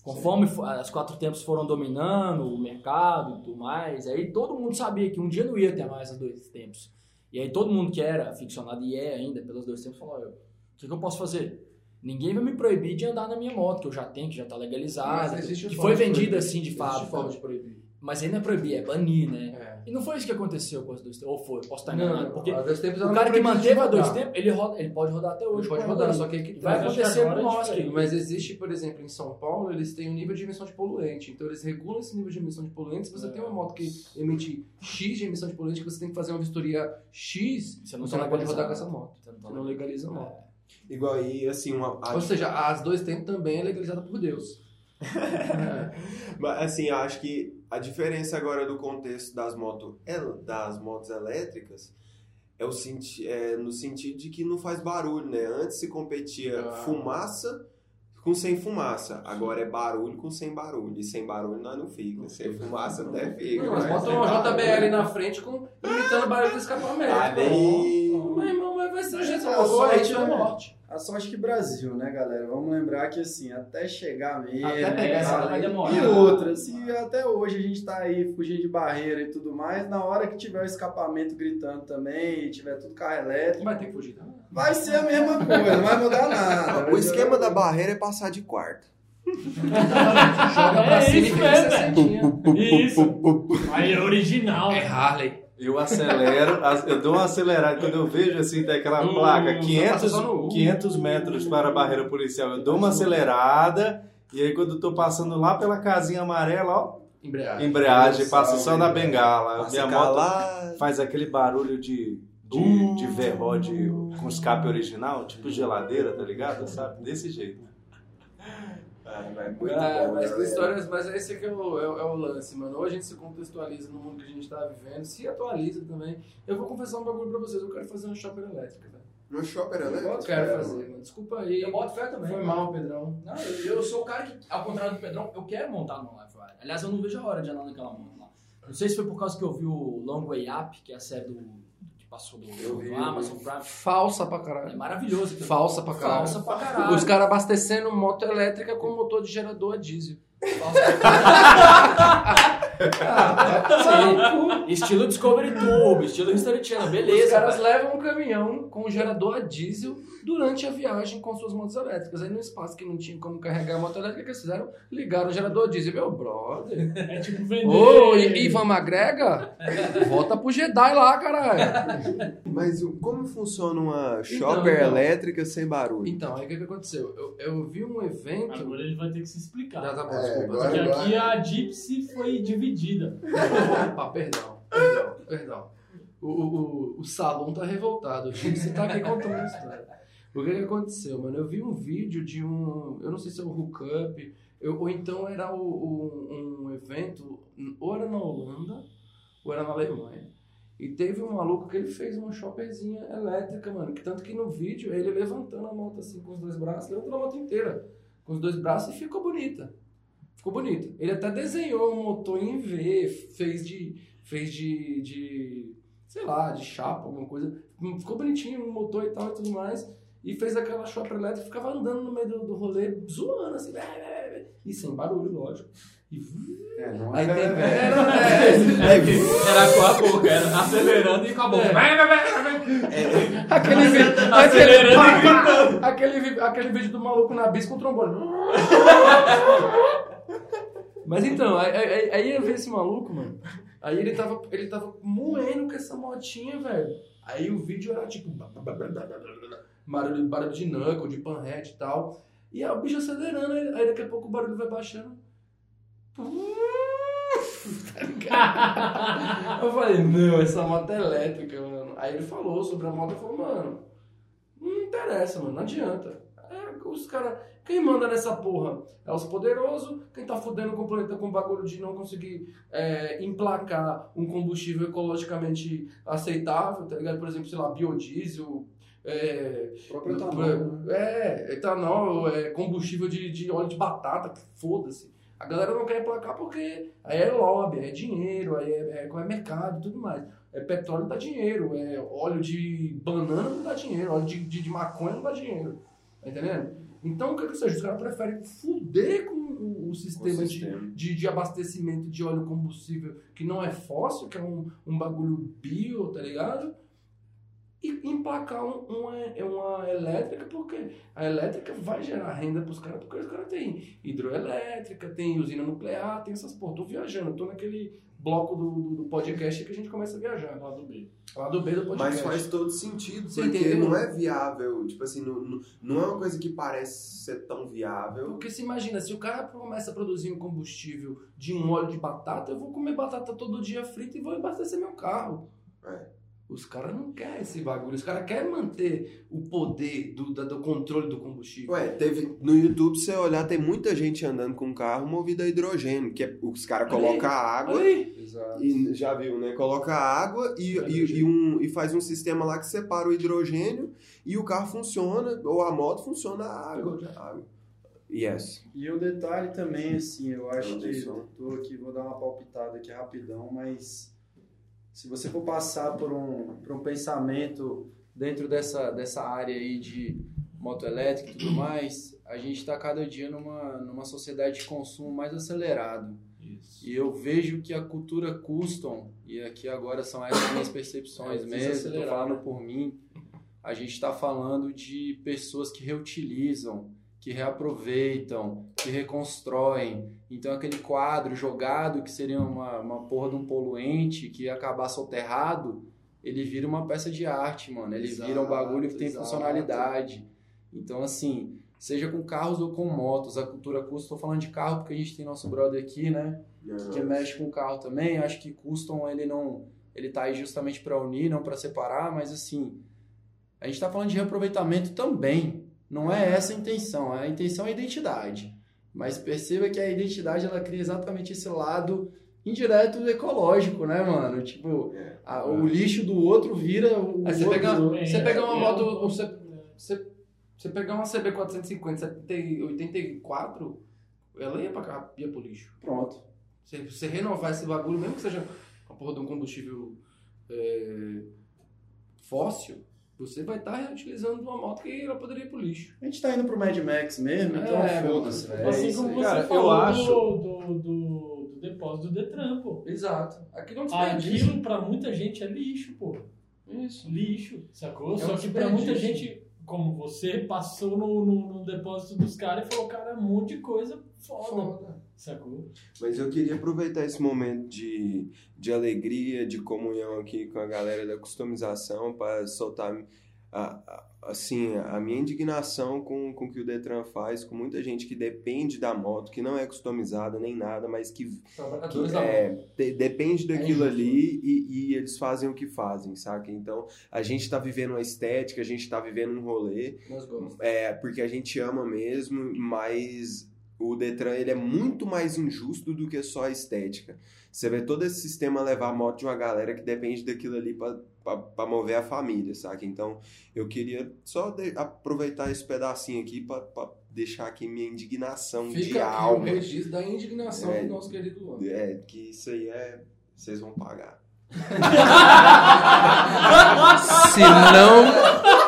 Conforme fo- as quatro tempos foram dominando o mercado e tudo mais, aí todo mundo sabia que um dia não ia ter mais os dois tempos. E aí todo mundo que era aficionado e é ainda pelos dois tempos falou, "Olha, o que, que eu posso fazer? Ninguém vai me proibir de andar na minha moto, que eu já tenho, que já tá legalizada, que foi vendida assim de fato. forma de proibir. Mas aí não é proibir, é banir, né? É. E não foi isso que aconteceu com os dois tempos. Ou foi, posso estar Não, enganado. não, porque a dois tempos o cara não que manteve a dois tempos, ele, roda, ele pode rodar até hoje. Ele pode rodar, só que aí que Vai acontecer com é nós, que Mas existe, por exemplo, em São Paulo, eles têm um nível de emissão de poluente. Então eles regulam esse nível de emissão de poluente. Se você É. tem uma moto que emite X de emissão de poluente, que você tem que fazer uma vistoria X, Você você não não, tá pode rodar com essa moto. Você não tá Você não legaliza a moto. Igual aí, assim, uma, Ou seja, as dois tempos também é legalizada por Deus. Mas, assim, eu acho que a diferença agora do contexto das motos, el- das motos elétricas é, o senti é no sentido de que não faz barulho, né? Antes se competia Ah. fumaça com sem fumaça. Agora é barulho com sem barulho. E sem barulho nós não fica. Sem fumaça até fica. Não, mas bota sem uma barulho. JBL na frente com, imitando barulho do escapamento. Meu irmão, mas vai ser o jeito Ah, só é é né? morte. A sorte que Brasil, né, galera? Vamos lembrar que, assim, até chegar mesmo... Até pegar né, essa vai demorar. E outra, se até hoje a gente tá aí fugindo de barreira e tudo mais, na hora que tiver o escapamento gritando também, e tiver tudo carro elétrico, Vai ter que fugir, tá? vai ser a mesma coisa, não vai mudar nada. O Vai esquema da barreira é passar de quarto. Joga pra É cima e isso fica mesmo, sessentinha. Isso. Aí é original. É Harley. Eu acelero, eu dou uma acelerada. Quando eu vejo assim, tem aquela Hum, placa, passa 500, só no U. 500 metros para a barreira policial. Eu dou uma acelerada. E aí, quando eu tô passando lá pela casinha amarela, ó, Embreagem. embreagem, passa só na bengala. Passa Minha moto calado. faz aquele barulho de, de, de V-Rod com escape original, tipo geladeira, tá ligado? Sabe? Desse jeito. Muito É, bom, mas, galera. histórias, mas esse aqui é o, é, é o lance, mano. Ou a gente se contextualiza no mundo que a gente tá vivendo, se atualiza também. Eu vou confessar um bagulho pra vocês, eu quero fazer uma shopper elétrica, velho. No shopper, Eu né? quero fazer, mano. Desculpa aí. Eu boto fé também. Foi mal, Pedrão. Não, eu, eu sou o cara que, ao contrário do Pedrão, eu quero montar no Live Wire. Aliás, eu não vejo a hora de andar naquela moto lá. Não sei se foi por causa que eu vi o Long Way Up, que é a série do, passou Eu vi, Amazon Prime. Falsa pra É caralho. maravilhoso. aquilo. Falsa pra caralho. Falsa pra caralho. Os caras abastecendo moto elétrica com motor de gerador a diesel. Falsa Sim. Estilo Discovery Tube, estilo History Channel, Os beleza. caras velho. levam um caminhão com gerador a diesel durante a viagem com suas motos elétricas. Aí no espaço que não tinha como carregar a moto elétrica, o que eles fizeram? Ligaram o gerador a diesel. Meu brother. É tipo vender. Ô, I- Ivan Magrega, volta pro Jedi lá, caralho. Mas como funciona uma shopper então. elétrica sem barulho? Então, aí o que, que aconteceu? Eu, eu vi um evento. Agora ele vai ter que se explicar. Já tá bom, É, desculpa. agora- Porque aqui a Gypsy foi dividida. Ah, perdão, perdão, perdão. O, o, o, salão tá revoltado. O Chico tá aqui contando a história. O que, que aconteceu, mano? Eu vi um vídeo de um. Eu não sei se é o hookup, eu, ou então era o, o- um evento, ou era na Holanda, ou era na Alemanha. E teve um maluco que ele fez uma shopperzinha elétrica, mano. Que tanto que no vídeo ele levantando a moto assim com os dois braços, levantando a moto inteira com os dois braços e ficou bonita. Ficou bonita. Ele até desenhou um motor em V, fez de. fez de. de sei lá, de chapa, alguma coisa. Ficou bonitinho o motor e tal e tudo mais. E fez aquela shopper elétrica, ficava andando no meio do, do rolê, zoando assim, e sem barulho, lógico. E É, não Aí é- teve. é- Era, é, Era com a boca, era acelerando e com a boca. aquele vídeo. Aquele, aquele, vi- aquele vídeo do maluco na bis com o trombone. Mas então, aí, aí, aí eu vi esse maluco, mano. Aí ele tava, ele tava moendo com essa motinha, velho. Aí o vídeo era tipo. Barulho, barulho de knuckle, de panhead e tal. E aí o bicho acelerando, aí, daqui a pouco o barulho vai baixando. Eu falei, não, essa moto é elétrica, mano. Aí ele falou sobre a moto e falou, mano, não interessa, mano, não adianta. É, os caras. Quem manda nessa porra é os poderosos, quem tá fudendo o planeta com o bagulho de não conseguir é, emplacar um combustível ecologicamente aceitável, tá ligado? Por exemplo, sei lá, biodiesel. É, próprio etanol, né? é, etanol, é combustível de, de óleo de batata, foda-se. A galera não quer emplacar porque aí é lobby, é dinheiro, aí é, é, é mercado e tudo mais. É petróleo dá dinheiro, é óleo de banana não dá dinheiro, óleo de, de, de maconha não dá dinheiro. Tá entendendo? Então, o que que seja? Os caras preferem fuder com o, o sistema, O de- sistema. De, de abastecimento de óleo combustível que não é fóssil, que é um, um bagulho bio, tá ligado? E emplacar um- uma, uma elétrica, porque a elétrica vai gerar renda pros caras, porque os caras têm hidroelétrica, tem usina nuclear, tem essas porra. Tô viajando, tô naquele bloco do, do, do podcast que a gente começa a viajar. Lá do B. Lá do B do podcast. Mas faz todo sentido, Você porque entendeu? não é viável. Tipo assim, não, não, não é uma coisa que parece ser tão viável. Porque se imagina, se o cara começa a produzir um combustível de um óleo de batata, eu vou comer batata todo dia frita e vou abastecer meu carro. É. Os caras não querem esse bagulho, os caras querem manter o poder do, do controle do combustível. Ué, teve, no YouTube, se você olhar, tem muita gente andando com carro movido a hidrogênio, que é, os caras colocam água aí. Exato. e já viu, né? Coloca água e, e, e um, e faz um sistema lá que separa o hidrogênio e o carro funciona, ou a moto funciona a água. água. Yes. E o detalhe também, assim, eu acho Não que tô aqui, vou dar uma palpitada aqui rapidão, mas se você for passar por um, por um pensamento dentro dessa, dessa área aí de moto elétrica e tudo mais, a gente está cada dia numa, numa sociedade de consumo mais acelerado. Isso. E eu vejo que a cultura custom, e aqui agora são essas minhas percepções É, mesmo, estou falando né? por mim, a gente está falando de pessoas que reutilizam, que reaproveitam, que reconstroem. Então aquele quadro jogado que seria uma, uma porra de um poluente que ia acabar soterrado, ele vira uma peça de arte, mano. Ele vira um bagulho que tem Exato, funcionalidade. Então assim, seja com carros ou com motos, a cultura custom, estou falando de carro porque a gente tem nosso brother aqui, né? que mexe com carro também. Acho que custom ele não, ele tá aí justamente para unir, não para separar, mas assim, a gente está falando de reaproveitamento também. Não é essa a intenção, a intenção é a identidade. Mas perceba que a identidade ela cria exatamente esse lado indireto ecológico, né, mano? Tipo, É. a- o lixo do outro vira o Aí você outro. pega, você pega uma é moto, você, você, você pegar uma CB450 70 e 84, ela ia, pra, cá, ia pro lixo. Pronto. Você, você renovar esse bagulho, mesmo que seja uma porra de um combustível é, fóssil, você vai estar reutilizando uma moto que ela poderia ir pro lixo. A gente tá indo pro Mad Max mesmo, então É, foda-se, velho. Assim como você Cara, eu falou acho- do, do, do, do depósito do Detran, pô. Exato. Aqui não desperdício. Aquilo pra muita gente é lixo, pô. Isso. Lixo, sacou? É Só que pra muita gente, como você, passou no, no, no depósito dos caras e falou, cara, é um monte de coisa foda, Foda. Sacou? Mas eu queria aproveitar esse momento de, de alegria, de comunhão aqui com a galera da customização para soltar a, a- assim, a minha indignação com, com o que o Detran faz, com muita gente que depende da moto, que não é customizada nem nada, mas que, que é, de- depende daquilo injusto. ali e, e eles fazem o que fazem, saca? Então, a gente tá vivendo uma estética, a gente tá vivendo um rolê, Nós gostamos. é, porque a gente ama mesmo, mas o Detran ele é muito mais injusto do que só a estética. Você vê todo esse sistema levar a moto de uma galera que depende daquilo ali para mover a família, saca? Então, eu queria só de- aproveitar esse pedacinho aqui para deixar aqui minha indignação de Fica aqui o alma. registro da indignação É. do nosso querido Luan. É, que isso aí é. Vocês vão pagar. Se não.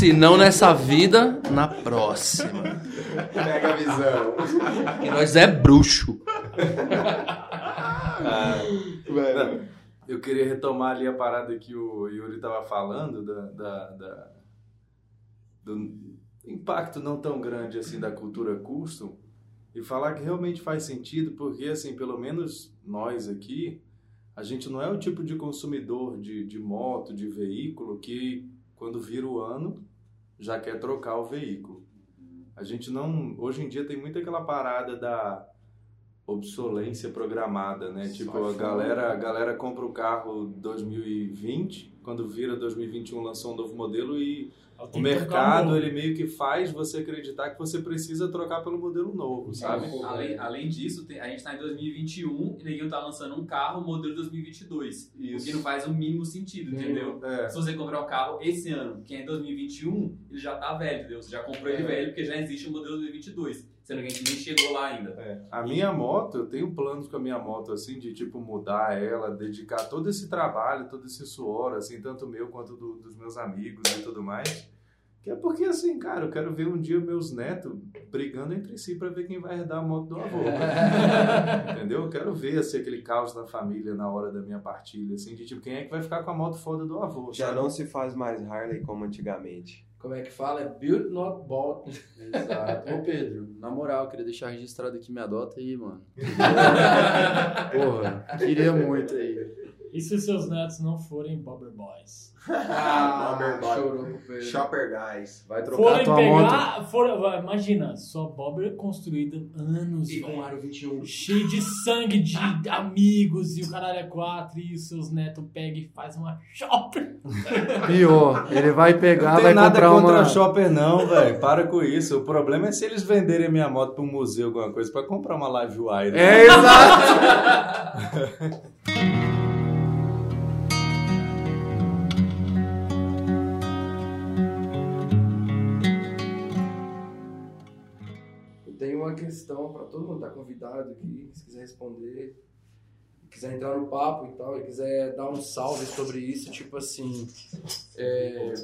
Se não nessa vida, na próxima. Pega a visão. E nós é bruxo. Mano, Eu queria retomar ali a parada que o Yuri estava falando da, da- da- do impacto não tão grande assim da cultura custom e falar que realmente faz sentido porque assim pelo menos nós aqui a gente não é o tipo de consumidor de, de moto de veículo que quando vira o ano já quer trocar o veículo a gente não hoje em dia tem muito aquela parada da obsolência programada, né? Tipo, Sai a galera, a galera compra o carro 2020, quando vira 2021 lançou um novo modelo e o mercado ele meio que faz você acreditar que você precisa trocar pelo modelo novo, sabe? Além, além disso, tem- a gente tá em 2021 e ninguém tá lançando um carro modelo 2022. O que não faz o mínimo sentido, entendeu? É. Se você comprar um carro esse ano, que é em 2021, ele já tá velho, entendeu? Você já comprou ele velho porque já existe o modelo 2022. Sendo que a gente nem chegou lá ainda. É. A minha moto, eu tenho planos com a minha moto, assim, de, tipo, mudar ela, dedicar todo esse trabalho, todo esse suor, assim, tanto meu quanto do- dos meus amigos e tudo mais. Que é porque, assim, cara, eu quero ver um dia meus netos brigando entre si pra ver quem vai herdar a moto do avô. Entendeu? Eu quero ver, assim, aquele caos na família na hora da minha partilha, assim, de, tipo, quem é que vai ficar com a moto foda do avô, Já sabe? não se faz mais Harley como antigamente. Como é que fala? É build not bought. Exato. Ô Pedro, na moral, queria deixar registrado aqui, me adota aí, mano. Porra, queria muito aí. E se seus netos não forem Bobber Boys? Ah, Bobber boy. chorou pro Pedro. Shopper Guys. Vai trocar Forem tua moto. pegar. For, vai, imagina, sua Bobber construída anos, E com aro 21. cheio de sangue de amigos e o caralho é quatro e os seus netos pegam e faz uma shopper. Pior, ele vai pegar, Não tem vai nada comprar contra uma... shopper não, velho. Para com isso. O problema é se eles venderem a minha moto pra um museu, alguma coisa, pra comprar uma Live Wire. É, exato. uma questão para todo mundo tá convidado aqui, se quiser responder, quiser entrar no papo e tal, e quiser dar um salve sobre isso, tipo assim, é,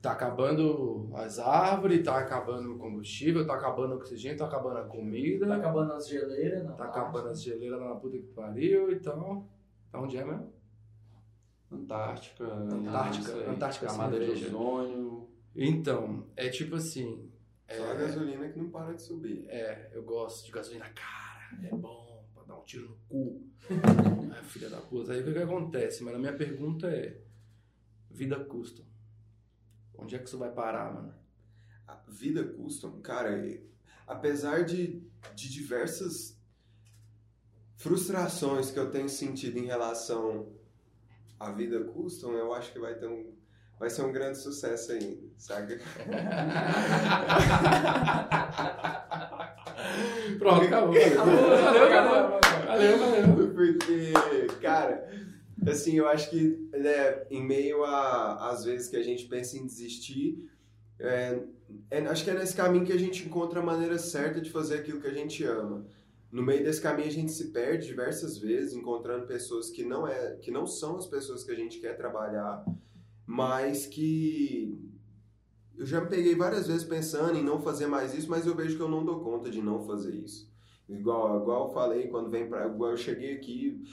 tá acabando as árvores, tá acabando o combustível, tá acabando o oxigênio, tá acabando a comida, Tá acabando as geleiras, não. tá acabando as geleiras lá na puta que pariu e tal. Pra onde é mesmo? Antártica. Antártica, aí. Antártica Camada de ozônio. Então, é tipo assim, Só a gasolina que não para de subir. É, eu gosto de gasolina cara, é bom pra dar um tiro no cu. é, filha da puta. Aí o que, que acontece? Mas a minha pergunta é: vida custom. Onde é que isso vai parar, mano? A vida custom, cara, apesar de, de diversas frustrações que eu tenho sentido em relação à vida custom, eu acho que vai ter um vai ser um grande sucesso ainda, saca? Pronto, acabou. Valeu, acabou. Valeu, valeu. Porque, cara, assim, eu acho que né, em meio a às vezes que a gente pensa em desistir, é, é- acho que é nesse caminho que a gente encontra a maneira certa de fazer aquilo que a gente ama. No meio desse caminho a gente se perde diversas vezes, encontrando pessoas que não é, que não são as pessoas que a gente quer trabalhar, mas que eu já me peguei várias vezes pensando em não fazer mais isso, mas eu vejo que eu não dou conta de não fazer isso. Igual, igual eu falei quando vem pra. Igual eu cheguei aqui,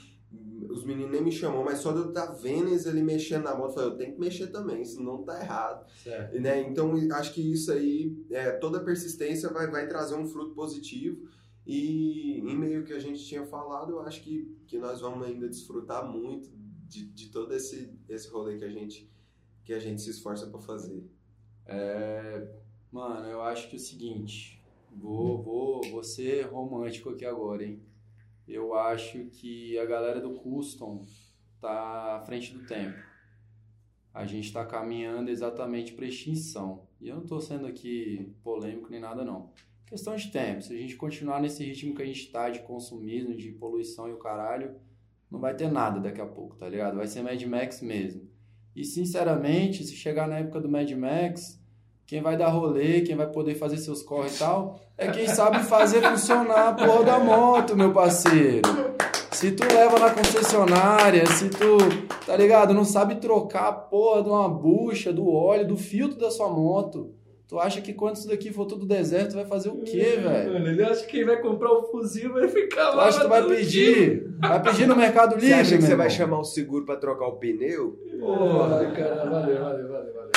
os meninos nem me chamou, mas só de eu estar vendo eles ali mexendo na moto, eu falei, eu tenho que mexer também, senão tá errado. Certo. Né? Então acho que isso aí, é, toda persistência vai, vai trazer um fruto positivo. E em meio que a gente tinha falado, eu acho que, que nós vamos ainda desfrutar muito de, de todo esse, esse rolê que a gente, que a gente se esforça para fazer. É, mano, eu acho que é o seguinte, vou, vou, vou ser romântico aqui agora, hein? Eu acho que a galera do custom tá à frente do tempo. A gente tá caminhando exatamente para extinção. E eu não tô sendo aqui polêmico nem nada não. Questão de tempo. Se a gente continuar nesse ritmo que a gente tá de consumismo, de poluição e o caralho, não vai ter nada daqui a pouco, tá ligado? Vai ser Mad Max mesmo. E sinceramente, se chegar na época do Mad Max, quem vai dar rolê, quem vai poder fazer seus corre e tal, é quem sabe fazer funcionar a porra da moto, meu parceiro. Se tu leva na concessionária, se tu, tá ligado, não sabe trocar a porra de uma bucha, do óleo, do filtro da sua moto, tu acha que quando isso daqui for tudo deserto, tu vai fazer o quê, velho? Mano, ele acha que quem vai comprar o fuzil vai ficar Tu lá. acha que tu vai pedir? Vai pedir no Mercado Livre, Você acha que você vai chamar o seguro para trocar o pneu? Porra, cara, valeu, valeu, valeu, valeu.